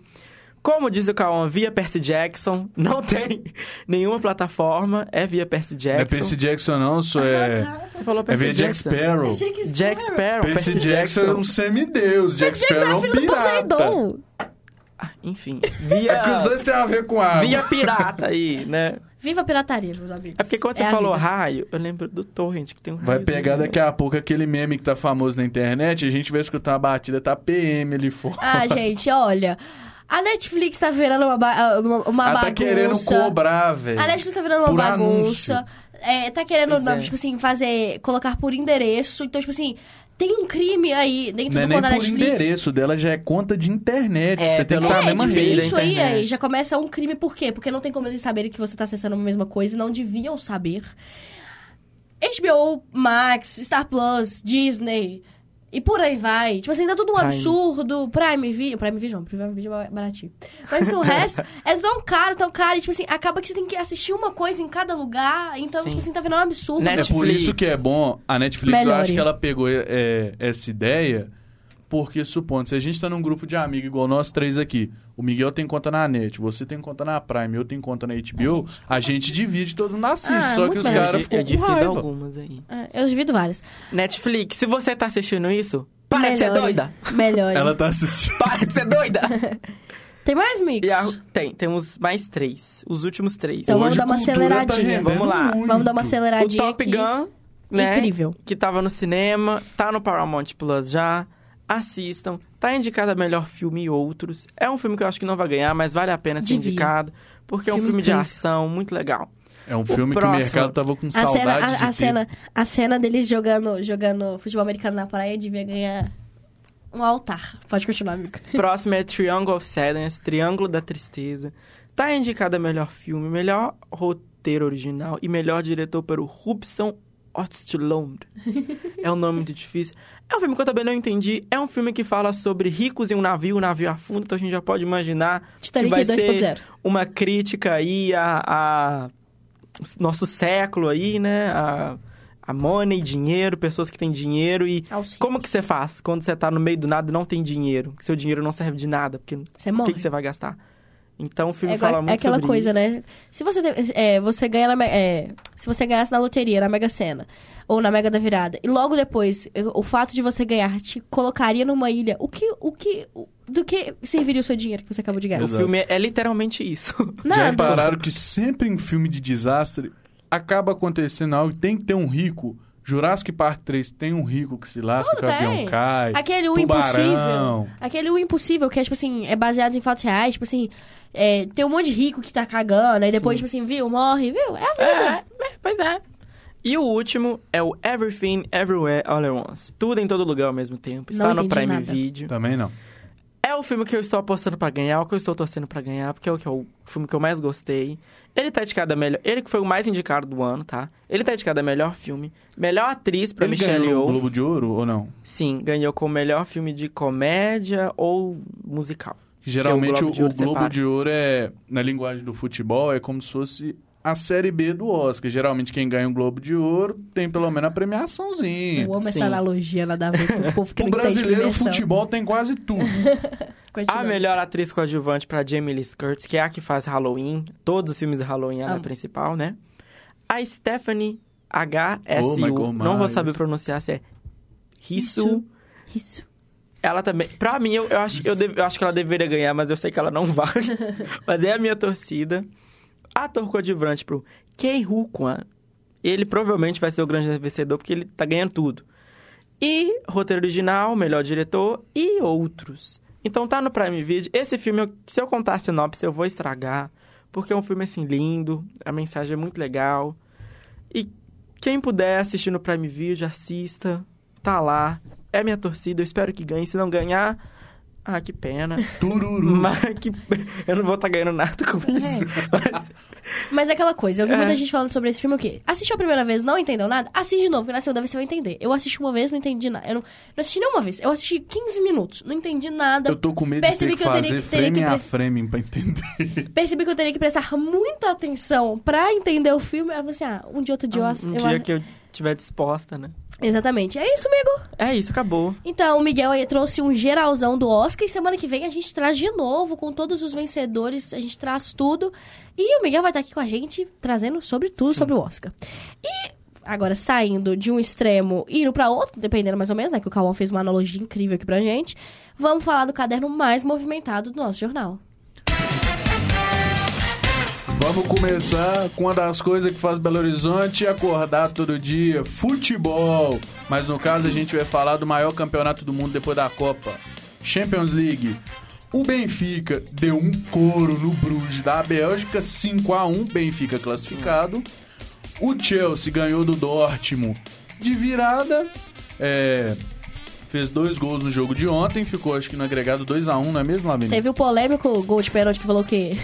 Como diz o Kawan, via Percy Jackson, não (laughs) tem nenhuma plataforma, é via Percy Não é Jackson. Percy Jackson, não, isso é. Você falou É Percy ver Jack Jackson. Sparrow. Jack Jack Sparrow, Percy Jackson é um semideus. Jack Percy Jackson Sparrow é é um filho do pirata. Poseidon. Ah, enfim, via... É que os dois têm a ver com água. Via pirata aí, né? Viva a pirataria, meus amigos. É porque quando você a falou vida. raio, eu lembro do Torrent, que tem um Vai pegar daqui a pouco aquele meme que tá famoso na internet, a gente vai escutar uma batida, tá PM ali fora. Ah, gente, olha. A Netflix tá virando uma, ba- ah, uma, uma Ela bagunça. tá querendo cobrar, velho. A Netflix tá virando uma Por bagunça. é, tá querendo, não, é. tipo assim, fazer. colocar por endereço. Então, tipo assim, tem um crime aí dentro Não é do conta da por Netflix. endereço dela, já é conta de internet. É, você tem que estar na É, mesma tipo, rede da isso aí, aí já começa um crime, por quê? Porque não tem como eles saberem que você tá acessando a mesma coisa e não deviam saber. HBO Max, Star Plus, Disney e por aí vai. Tipo assim, tá tudo um Prime. absurdo. Prime Video, Prime Video não, Prime Video é baratinho. Mas o resto (laughs) é tão caro, tão caro. E tipo assim, acaba que você tem que assistir uma coisa em cada lugar. Então, Sim. tipo assim, tá vendo um absurdo. Net- É por Netflix. isso que é bom. A Netflix, eu Melhore. acho que ela pegou é, essa ideia. Porque, supondo, se a gente tá num grupo de amigos igual nós três aqui, o Miguel tem conta na Net, você tem conta na Prime, eu tenho conta na HBO, a gente, divide, todo mundo assiste. Ah, só que os caras ficam com divido raiva. algumas aí. É, Eu divido várias. Netflix, se você tá assistindo isso, para de ser Melhore. doida. Melhor. Ela tá assistindo. Para de ser doida. (laughs) Tem mais, Mix? A- tem, temos mais três. Os últimos três. Então vamos dar uma tá aceleradinha. Vamos lá. muito. Vamos dar uma o aceleradinha Top aqui. Gun, né? Incrível. Que tava no cinema, tá no Paramount Plus já. Assistam. Tá indicado a melhor filme e outros. É um filme que eu acho que não vai ganhar, mas vale a pena ser Devia. indicado. Porque é um Filme filme de incrível. ação muito legal. É um filme que próximo. o mercado tava com A saudade cena, de a, a cena, a cena deles jogando, jogando futebol americano na praia devia ganhar um altar. Pode continuar, amigo. (laughs) Próximo é Triangle of Sadness, Triângulo da Tristeza. Tá indicado a melhor filme, melhor roteiro original e melhor diretor pelo Rubson Ostlund. é um nome muito difícil. É um filme que eu também não entendi. É um filme que fala sobre ricos em um navio, o navio afunda, então a gente já pode imaginar que Titanic vai 2.0. ser uma crítica aí a, a nosso século aí, né? A, a money, dinheiro, pessoas que têm dinheiro e Aos como ricos. que você faz quando você tá no meio do nada e não tem dinheiro? Que seu dinheiro não serve de nada, porque Você morre. que, que você vai gastar? Então o filme É, fala muito é aquela sobre coisa, isso. né? Se você, é, você ganha na, é, se você ganhasse na loteria, na Mega Sena, ou na Mega da Virada, e logo depois, o fato de você ganhar te colocaria numa ilha, o que, o que, do que serviria o seu dinheiro que você acabou de ganhar? O Exato. filme é, é literalmente isso. (laughs) Já Nada. repararam que sempre em filme de desastre acaba acontecendo algo e tem que ter um rico. Jurassic Park 3 tem um rico que se lasca, Tudo o avião tem. cai. Aquele O. Impossível. Aquele O Impossível, que é, tipo assim, é baseado em fatos reais, tipo assim, é, tem um monte de rico que tá cagando, aí depois, tipo assim, viu, morre, viu? É a vida. É, é, pois é. E o último é o Everything Everywhere All at Once. Tudo em todo lugar ao mesmo tempo. Está Não no Prime nada. Video. Também não. É o filme que eu estou apostando pra ganhar, o que eu estou torcendo pra ganhar, porque é o, que é o filme que eu mais gostei. Ele tá indicado a melhor. Ele que foi o mais indicado do ano, tá? Ele tá indicado a melhor filme. Melhor atriz pra Ele Michelle ganhou o Yeoh. Globo de Ouro ou não? Sim, ganhou como melhor filme de comédia ou musical. Geralmente é o o, Globo de o Ouro Globo separa. de Ouro é, na linguagem do futebol, é como se fosse a série B do Oscar. Geralmente quem ganha o Globo de Ouro tem pelo menos a premiaçãozinha. Eu amo essa Sim. analogia nada a ver com o povo que O não brasileiro, o futebol tem quase tudo. (laughs) A melhor atriz coadjuvante pra Jamie Lee Curtis, que é a que faz Halloween. Todos os filmes de Halloween ela é a Amo. principal, né? A Stephanie HSU. Oh, não vou saber pronunciar se é Hisu. Isso. Ela também. Pra mim, eu, eu acho, eu, deve- eu acho que ela deveria ganhar, mas eu sei que ela não vai. (laughs) mas é a minha torcida. Ator coadjuvante pro Kei Hu Kwan. Ele provavelmente vai ser o grande vencedor, porque ele tá ganhando tudo. E roteiro original, melhor diretor e outros. Então tá no Prime Video. Esse filme, se eu contar a sinopse, eu vou estragar. Porque é um filme, assim, lindo. A mensagem é muito legal. E quem puder assistir no Prime Video, assista. Tá lá. É minha torcida. Eu espero que ganhe. Se não ganhar... Ah, que pena. Tururu. (laughs) Mas que... Eu não vou estar ganhando nada com isso. Mas- (laughs) Mas é aquela coisa, eu vi É. muita gente falando sobre esse filme o quê? Assistiu a primeira vez, não entendeu nada? Assiste de novo, porque na segunda vez você vai entender. Eu assisti uma vez, não entendi nada. Eu não, não assisti nenhuma vez. Eu assisti 15 minutos, não entendi nada. Eu tô com medo de ter Percebi que que eu teria fazer que- teria frame que a frame pra entender. (laughs) Percebi que eu teria que prestar muita atenção pra entender o filme. Eu falei assim, ah, um dia, outro dia eu... ass- um eu dia que eu estiver disposta, né? Exatamente. É isso, amigo. É isso, acabou. Então, o Miguel aí trouxe um geralzão do Oscar e semana que vem a gente traz de novo com todos os vencedores, a gente traz tudo. E o Miguel vai estar aqui com a gente trazendo sobre tudo Sim. sobre o Oscar. E agora saindo de um extremo e indo pra outro, dependendo mais ou menos, né, que o Cauã fez uma analogia incrível aqui pra gente, vamos falar do caderno mais movimentado do nosso jornal. Vamos começar com uma das coisas que faz Belo Horizonte acordar todo dia, futebol. Mas no caso a gente vai falar do maior campeonato do mundo depois da Copa, Champions League. O Benfica deu um couro no Bruges da Bélgica, 5 a 1 Benfica classificado. O Chelsea ganhou do Dortmund de virada. É, fez dois gols no jogo de ontem, ficou acho que no agregado 2 a 1 não é mesmo, Lamine? Teve o polêmico gol de pênalti que falou que,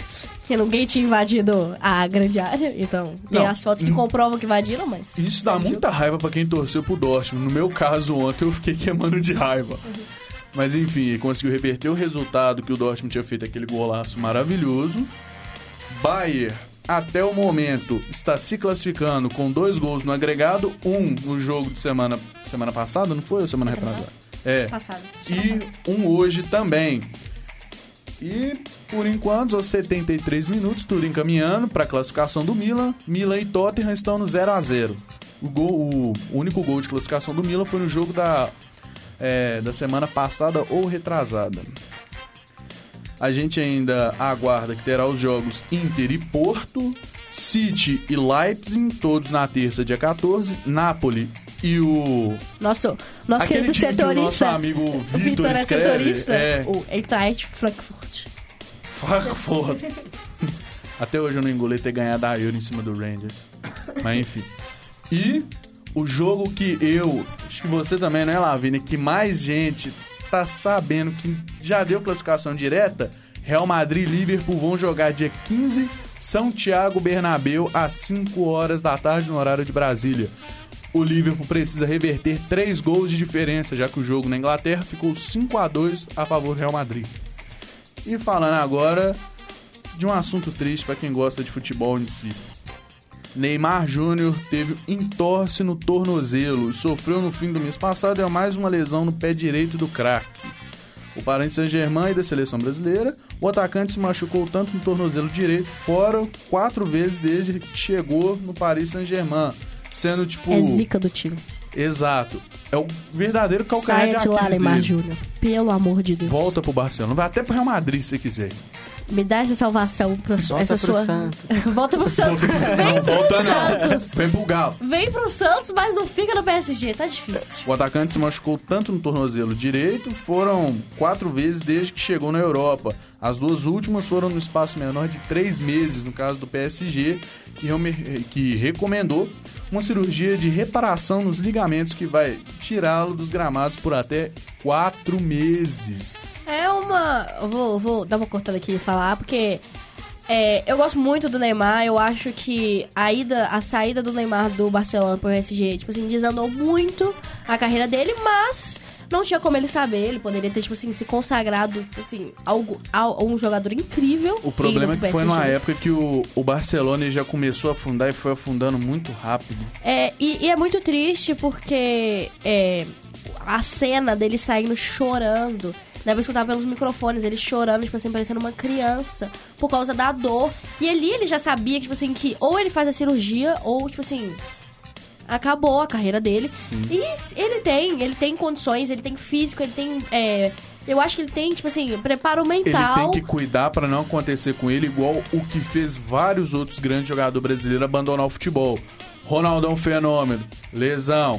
que ninguém tinha invadido a grande área. Então, tem Não. as fotos que comprovam que invadiram, mas. Isso dá muita raiva pra quem torceu pro Dortmund. No meu caso, ontem eu fiquei (laughs) queimando de raiva. Mas enfim, conseguiu reverter o resultado que o Dortmund tinha feito aquele golaço maravilhoso. Bayern, até o momento, está se classificando com dois gols no agregado, um no jogo de semana, semana passada, não foi? Ou semana retrasada? É. Passado. E um hoje também. E por enquanto, aos 73 minutos, tudo encaminhando para a classificação do Milan. Milan e Tottenham estão no 0 a 0 o, gol, o único gol de classificação do Milan foi no jogo da, é, da semana passada ou retrasada. A gente ainda aguarda que terá os jogos Inter e Porto, City e Leipzig, todos na terça, dia 14, Napoli e o Nosso, nosso Aquele querido time que o nosso setorista. amigo O Vitor Vitor é escreve, setorista. é. O Eintracht Frankfurt. Frankfurt. (laughs) Até hoje eu não engolei ter ganhado a Euro em cima do Rangers. Mas enfim. E o jogo que eu, acho que você também, né, Lavini, que mais gente tá sabendo que já deu classificação direta, Real Madrid e Liverpool vão jogar dia 15, São Tiago Bernabéu, às 5 horas da tarde, no horário de Brasília. O Liverpool precisa reverter três gols de diferença, já que o jogo na Inglaterra ficou 5 a 2 a favor do Real Madrid. E falando agora de um assunto triste para quem gosta de futebol em si. Neymar Júnior teve entorse no tornozelo e sofreu no fim do mês passado é mais uma lesão no pé direito do craque. O parente Saint-Germain e da seleção brasileira, o atacante se machucou tanto no tornozelo direito, fora quatro vezes desde que chegou no Paris Saint-Germain, sendo tipo É zica do time. Exato. É o verdadeiro calcanhar Saia de de lá, Aquiles Neymar. Júnior. Pelo amor de Deus. Volta pro Barcelona, vai até pro Real Madrid se você quiser. Me dá essa salvação pra Volta essa pro sua. Santos. (laughs) Volta pro Santos. Vem Não pro volta não. Santos. Vem pro Galo. Vem pro Santos, mas não fica no PSG. Tá difícil. O atacante se machucou tanto no tornozelo direito, foram quatro vezes desde que chegou na Europa. As duas últimas foram no espaço menor de três meses, no caso do PSG, que, que recomendou uma cirurgia de reparação nos ligamentos que vai tirá-lo dos gramados por até quatro meses. É uma. Vou, vou dar uma cortada aqui e falar, porque. é, eu gosto muito do Neymar, eu acho que a ida, a saída do Neymar do Barcelona pro PSG, tipo assim, desandou muito a carreira dele, mas não tinha como ele saber, ele poderia ter, tipo assim, se consagrado, assim, algo, a, um jogador incrível. O problema é que foi numa época que o, o Barcelona já começou a afundar e foi afundando muito rápido. É, e, e é muito triste porque é, a cena dele saindo chorando. Deve tava pelos microfones, ele chorando, tipo assim, parecendo uma criança, por causa da dor. E ali ele já sabia, tipo assim, que ou ele faz a cirurgia, ou, tipo assim, acabou a carreira dele. E s- ele tem, ele tem condições, ele tem físico, ele tem. é, eu acho que ele tem, tipo assim, preparo Ele mental. tem que cuidar pra não acontecer com ele igual o que fez vários outros grandes jogadores brasileiros abandonar o futebol. Ronaldão Fenômeno, lesão.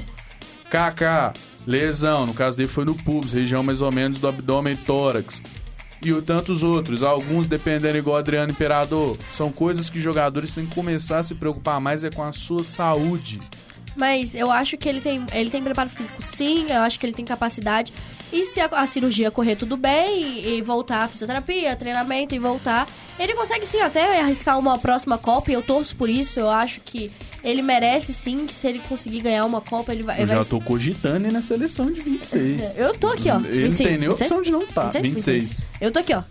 Kaká, lesão. No caso dele foi no pubis, região mais ou menos do abdômen e tórax. E o tantos outros, alguns dependendo igual Adriano Imperador. São coisas que jogadores têm que começar a se preocupar mais é com a sua saúde. Mas eu acho que ele tem, ele tem preparo físico sim, eu acho que ele tem capacidade. E se a, a cirurgia correr tudo bem e, e voltar a fisioterapia, treinamento e voltar, ele consegue sim até arriscar uma próxima Copa e eu torço por isso. Eu acho que ele merece sim, que se ele conseguir ganhar uma Copa, ele vai. Eu ele já vai tô cogitando ir na seleção de 26. (laughs) Eu tô aqui, ó. Ele não tem nem opção de não tá. 26. Eu tô aqui, ó.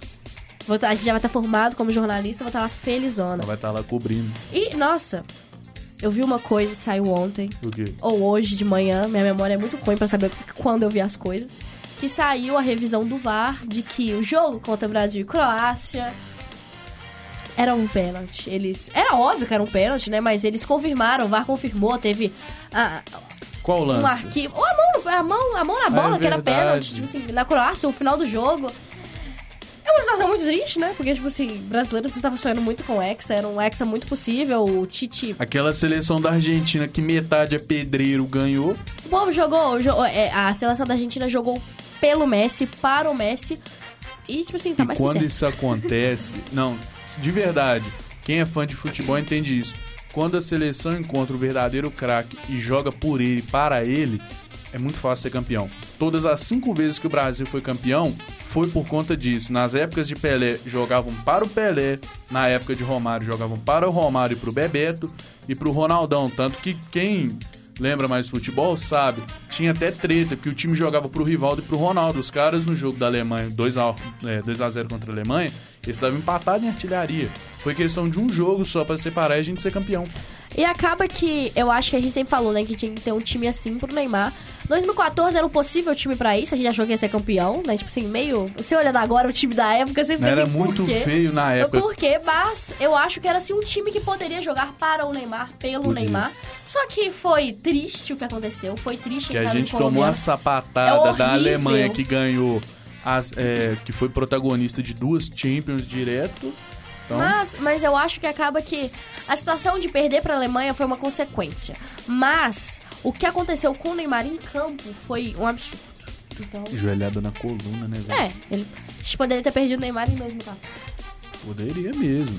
Vou tá- a gente já vai estar formado como jornalista, vou estar lá felizona. Vai estar lá cobrindo. E, nossa, eu vi uma coisa que saiu ontem. O quê? ou hoje de manhã, minha memória é muito ruim pra saber quando eu vi as coisas, que saiu a revisão do VAR de que o jogo contra Brasil e Croácia era um pênalti. Eles, era óbvio que era um pênalti, né? Mas eles confirmaram, o VAR confirmou, teve a, Qual o lance? um arquivo, ou a mão, a mão, a mão na bola é que era pênalti, tipo assim, na Croácia, o final do jogo. É uma situação muito triste, né? Porque, tipo assim, brasileiros estavam sonhando muito com o Hexa, era um Hexa muito possível, o Tite Aquela seleção da Argentina que metade é pedreiro ganhou. O povo jogou, jo- é, a seleção da Argentina jogou pelo Messi, para o Messi. E, tipo assim, tá e mais quando isso acontece. (laughs) Não, de verdade, quem é fã de futebol entende isso. quando a seleção encontra o verdadeiro craque e joga por ele, para ele, é muito fácil ser campeão. Todas as cinco vezes que o Brasil foi campeão, foi por conta disso. Nas épocas de Pelé, jogavam para o Pelé. Na época de Romário, jogavam para o Romário e para o Bebeto. E para o Ronaldão. Tanto que quem lembra mais futebol sabe, tinha até treta, porque o time jogava para o Rivaldo e para o Ronaldo. Os caras no jogo da Alemanha, 2x0 é, 2 a 0 contra a Alemanha, eles estavam empatados em artilharia. Foi questão de um jogo só para separar e a gente ser campeão. E acaba que eu acho que a gente sempre falou, né, que tinha que ter um time assim pro Neymar. 2014 era um possível time pra isso, a gente achou que ia ser campeão, né? Tipo assim, meio. Você olhando agora o time da época, você pensa Era assim, muito feio na época. Por quê? Mas eu acho que era assim um time que poderia jogar para o Neymar, pelo Podia. Neymar. Só que foi triste o que aconteceu, foi triste Que a gente tomou a sapatada É da. Alemanha que ganhou, as, é, que foi protagonista de duas Champions direto. Então, Mas, mas eu acho que acaba que a situação de perder para a Alemanha foi uma consequência. Mas o que aconteceu com o Neymar em campo foi um absurdo. Então, joelhada na coluna, né, velho? é, ele, a gente poderia ter perdido o Neymar em 2014. Poderia mesmo.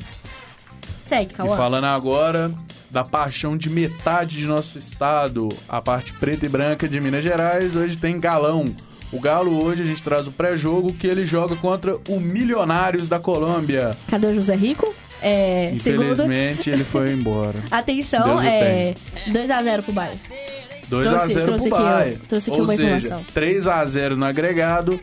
Segue, E Cauã. falando agora da paixão de metade de nosso estado, a parte preta e branca de Minas Gerais, hoje tem Galão. O Galo hoje a gente traz o pré-jogo que ele joga contra o Milionários da Colômbia. Cadê o José Rico? É, segundo, Infelizmente ele foi embora. atenção, é 2x0 pro Bayern. 2 a Trouxe- 0 trouxe pro aqui, ó, Bayern. trouxe aqui Ou uma seja, informação. 3 a 0 no agregado.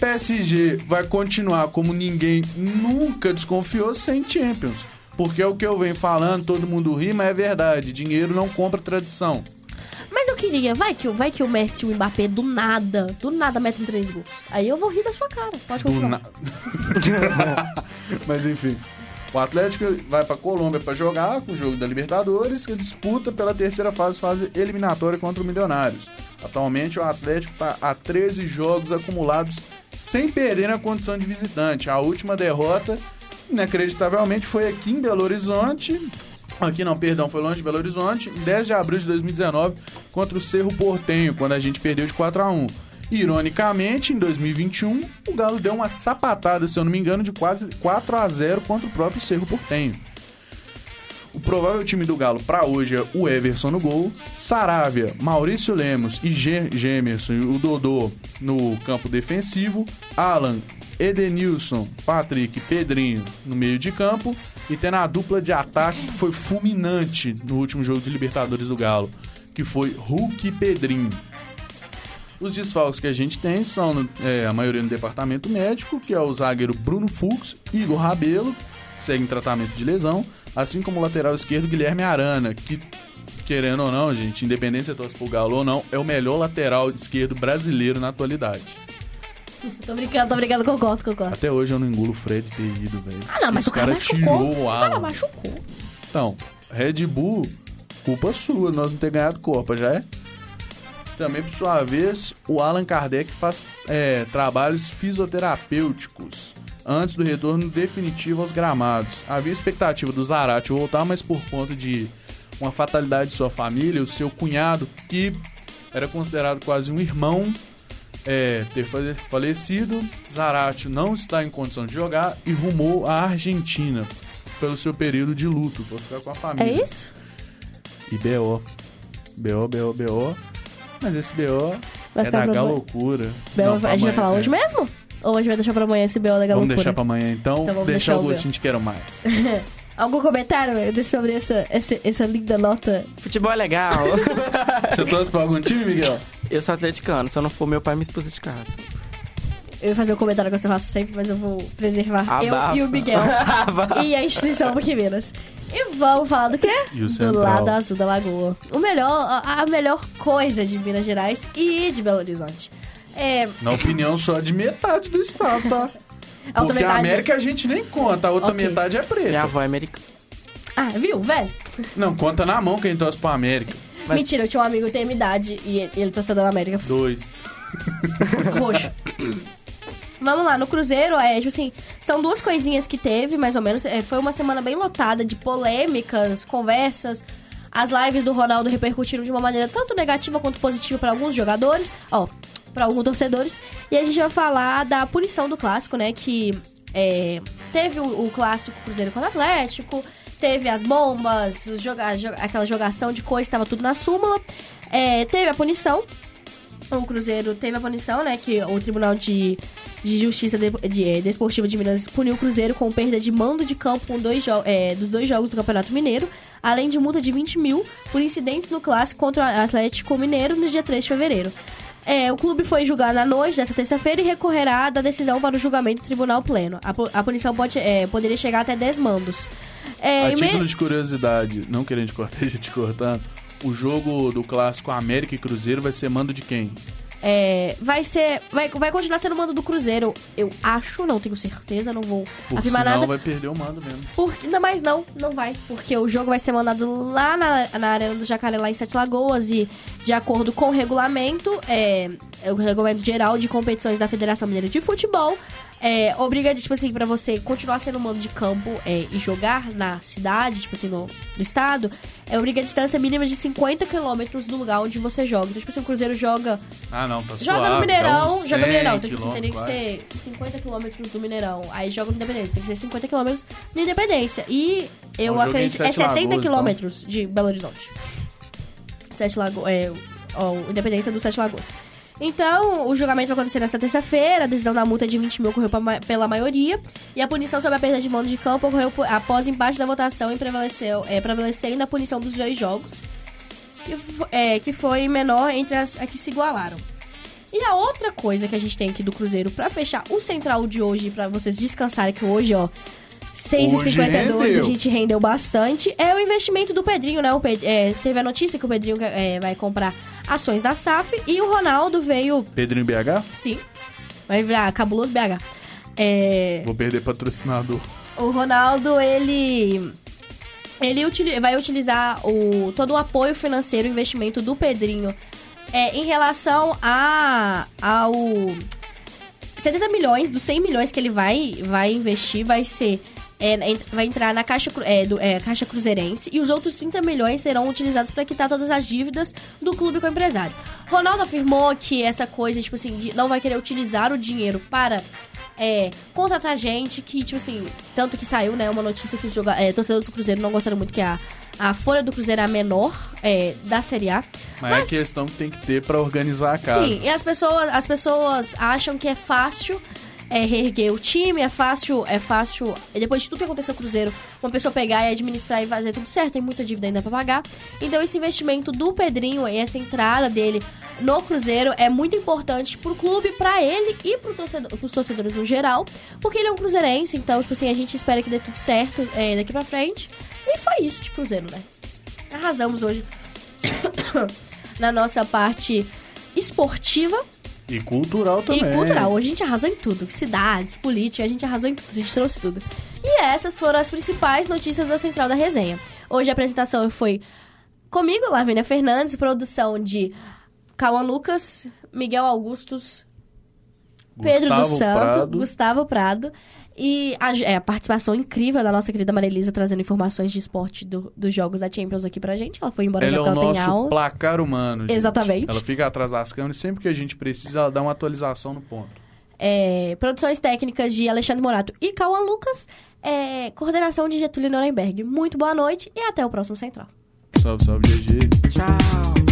PSG vai continuar como ninguém nunca desconfiou sem Champions. Porque é o que eu venho falando, todo mundo ri, mas é verdade. Dinheiro não compra tradição. Mas eu queria, vai que, o- vai que o Messi e o Mbappé do nada, do nada metem três gols. Aí eu vou rir da sua cara. Pode continuar. (laughs) Mas enfim. O Atlético vai pra Colômbia pra jogar com o jogo da Libertadores, que disputa pela terceira fase, fase eliminatória contra o Milionários. Atualmente o Atlético está a 13 jogos acumulados sem perder na condição de visitante. A última derrota, inacreditavelmente, foi aqui em Belo Horizonte. Aqui não, perdão, foi longe de Belo Horizonte, em 10 de abril de 2019, contra o Cerro Portenho, quando a gente perdeu de 4 a 1 Ironicamente, em 2021, o Galo deu uma sapatada, se eu não me engano, de quase 4 a 0 contra o próprio Cerro Portenho. O provável time do Galo para hoje é o Everson no gol, Saravia, Maurício Lemos e Ge- Gemerson e o Dodô no campo defensivo, Alan, Edenilson, Patrick Pedrinho no meio de campo e tendo a dupla de ataque que foi fulminante no último jogo de Libertadores do Galo, que foi Hulk e Pedrinho. Os desfalques que a gente tem são é, a maioria no departamento médico, que é o zagueiro Bruno Fux, Igor Rabelo, que segue em tratamento de lesão, assim como o lateral esquerdo Guilherme Arana, que, querendo ou não, gente, independente se torce pro Galo ou não, é o melhor lateral esquerdo brasileiro na atualidade. Tô brincando, tô brincando, concordo, concordo. Até hoje eu não engulo o Fred ter ido, velho. Ah, não, mas Esse o cara, machucou. tirou o o cara machucou. Então, Red Bull, culpa sua, nós não ter ganhado Copa, já é? Também, por sua vez, o Allan Kardec faz é, trabalhos fisioterapêuticos antes do retorno definitivo aos gramados. Havia expectativa do Zarate voltar, mas por conta de uma fatalidade de sua família, o seu cunhado, que era considerado quase um irmão, é, ter fale- falecido, Zarate não está em condição de jogar e rumou à Argentina pelo seu período de luto, para ficar com a família. É isso? E BO. BO, BO, BO. Mas esse BO Vai é da. BO, Não, a gente vai falar é. hoje mesmo? Ou a gente vai deixar pra amanhã esse BO da Vamos loucura? deixar pra amanhã então. Então vamos deixar deixar o o gostinho de quero mais. (laughs) Algum comentário sobre essa, essa, essa linda nota? Futebol é legal. (laughs) Você torce pra algum time, Miguel? eu sou atleticano, se eu não for meu pai me expulsa de casa. Eu ia fazer um comentário que eu faço sempre, mas eu vou preservar Abafa. eu e o Miguel. (laughs) e a instituição Minas. E vamos falar do quê? E o do lado azul da lagoa. O melhor, a, a melhor coisa de Minas Gerais e de Belo Horizonte. É, Na opinião só de metade do estado, tá? (laughs) a outra Porque a metade... América a gente nem conta, a outra Ok. metade é Minha preta. avó é americana. Ah, viu, velho? Não, conta na mão quem torce pra América. Mas- Mentira, eu tinha um amigo que tem a minha idade e ele, ele torcedor da América Dois. roxo. (laughs) Vamos lá, no Cruzeiro, é, tipo assim, são duas coisinhas que teve, mais ou menos. É, foi uma semana bem lotada de polêmicas, conversas. As lives do Ronaldo repercutiram de uma maneira tanto negativa quanto positiva para alguns jogadores, ó, para alguns torcedores. E a gente vai falar da punição do clássico, né? Que é, teve o, o clássico Cruzeiro contra Atlético, teve as bombas, os joga joga- aquela jogação de coisa, tava tudo na súmula. É, teve a punição. O Cruzeiro teve a punição, né? Que o Tribunal de, de Justiça de, de, eh, Desportiva de Minas puniu o Cruzeiro com perda de mando de campo com dois eh, dos dois jogos do Campeonato Mineiro, além de multa de 20 mil por incidentes no clássico contra o Atlético Mineiro no dia 3 de fevereiro. É, o clube foi julgado na noite dessa terça-feira e recorrerá da decisão para o julgamento do Tribunal Pleno. A, a punição pode, eh, poderia chegar até 10 mandos. É, A e me- título de curiosidade, não querendo te cortar, (laughs) te cortando, o jogo do clássico América e Cruzeiro vai ser mando de quem? É, vai ser. Vai, vai continuar sendo mando do Cruzeiro. Eu acho, não tenho certeza, não vou Porque afirmar senão nada. vai perder o mando mesmo. Por, ainda mais não, não vai. Porque o jogo vai ser mandado lá na, na Arena do Jacaré, lá em Sete Lagoas. E de acordo com o regulamento, é, é o regulamento geral de competições da Federação Mineira de Futebol, é, obriga, tipo assim, pra você continuar sendo mando de campo é, e jogar na cidade, tipo assim, no, no estado, é obriga a distância mínima de 50 quilômetros do lugar onde você joga. Então, tipo assim, o Cruzeiro joga Ah, não, tá Joga suave, no Mineirão, joga no 100 Mineirão. Então, tipo, você teria que ser 50 quilômetros do Mineirão. Aí joga no Independência, tem que ser 50 quilômetros de Independência. E eu Então, em acredito. É Sete 70 Lagoas, quilômetros de Belo Horizonte. Sete Lagoas. É, ó, Independência do Sete Lagoas. Então, o julgamento vai acontecer nesta terça-feira. A decisão da multa de 20 mil ocorreu ma- pela maioria. E a punição sobre a perda de mando de campo ocorreu após empate da votação e prevaleceu, é, prevalecendo a punição dos dois jogos, que, é, que foi menor entre as a que se igualaram. E a outra coisa que a gente tem aqui do Cruzeiro pra fechar o central de hoje, pra vocês descansarem que hoje, ó, 6,52 a gente rendeu bastante, é o investimento do Pedrinho, né? O Ped- é, teve a notícia que o Pedrinho é, vai comprar ações da SAF e o Ronaldo veio, Pedrinho BH? sim, vai virar cabuloso BH. É, Vou perder patrocinador. o Ronaldo, ele. Ele utili- vai utilizar o, todo o apoio financeiro, o investimento do Pedrinho é, em relação a, ao 70 milhões, dos 100 milhões que ele vai, vai investir, vai ser. É, ent- vai entrar na Caixa, é, do, é, Caixa Cruzeirense e os outros 30 milhões serão utilizados para quitar todas as dívidas do clube com o empresário. Ronaldo afirmou que essa coisa, tipo assim, de não vai querer utilizar o dinheiro para é, contratar gente que, tipo assim, tanto que saiu, né, uma notícia que os é, torcedores do Cruzeiro não gostaram muito que a, a folha do Cruzeiro é a menor é, da Série A. Mas, é a questão que tem que ter pra organizar a casa. Sim, e as pessoas, as pessoas acham que é fácil é, reerguer o time, é fácil, é fácil. e Depois de tudo que aconteceu no Cruzeiro, uma pessoa pegar e administrar e fazer tudo certo, tem muita dívida ainda pra pagar. Então esse investimento do Pedrinho e essa entrada dele no Cruzeiro é muito importante pro clube, pra ele e pro torcedor, pros torcedores no geral, porque ele é um cruzeirense, então, tipo assim, a gente espera que dê tudo certo é, daqui pra frente. E foi isso de Cruzeiro, né? Arrasamos hoje (coughs) na nossa parte esportiva E cultural também. e cultural. Hoje a gente arrasou em tudo. Cidades, política, a gente arrasou em tudo. A gente trouxe tudo. E essas foram as principais notícias da Central da Resenha. Hoje a apresentação foi comigo, Lavínia Fernandes, produção de Cauã Lucas, Miguel Augustos, Pedro do Gustavo Santo, Prado. Gustavo Prado. E a, é, a participação incrível da nossa querida Marilisa trazendo informações de esporte do- dos jogos da Champions aqui pra gente. Ela foi embora Ela já é o canta em nosso aula. placar humano. gente. Exatamente. Ela fica atrás das câmeras e sempre que a gente precisa, ela dá uma atualização no ponto. É, produções técnicas de Alexandre Morato e Cauã Lucas. É, coordenação de Getúlio Nuremberg. Muito boa noite e até o próximo Central. Salve, salve, GG. Tchau.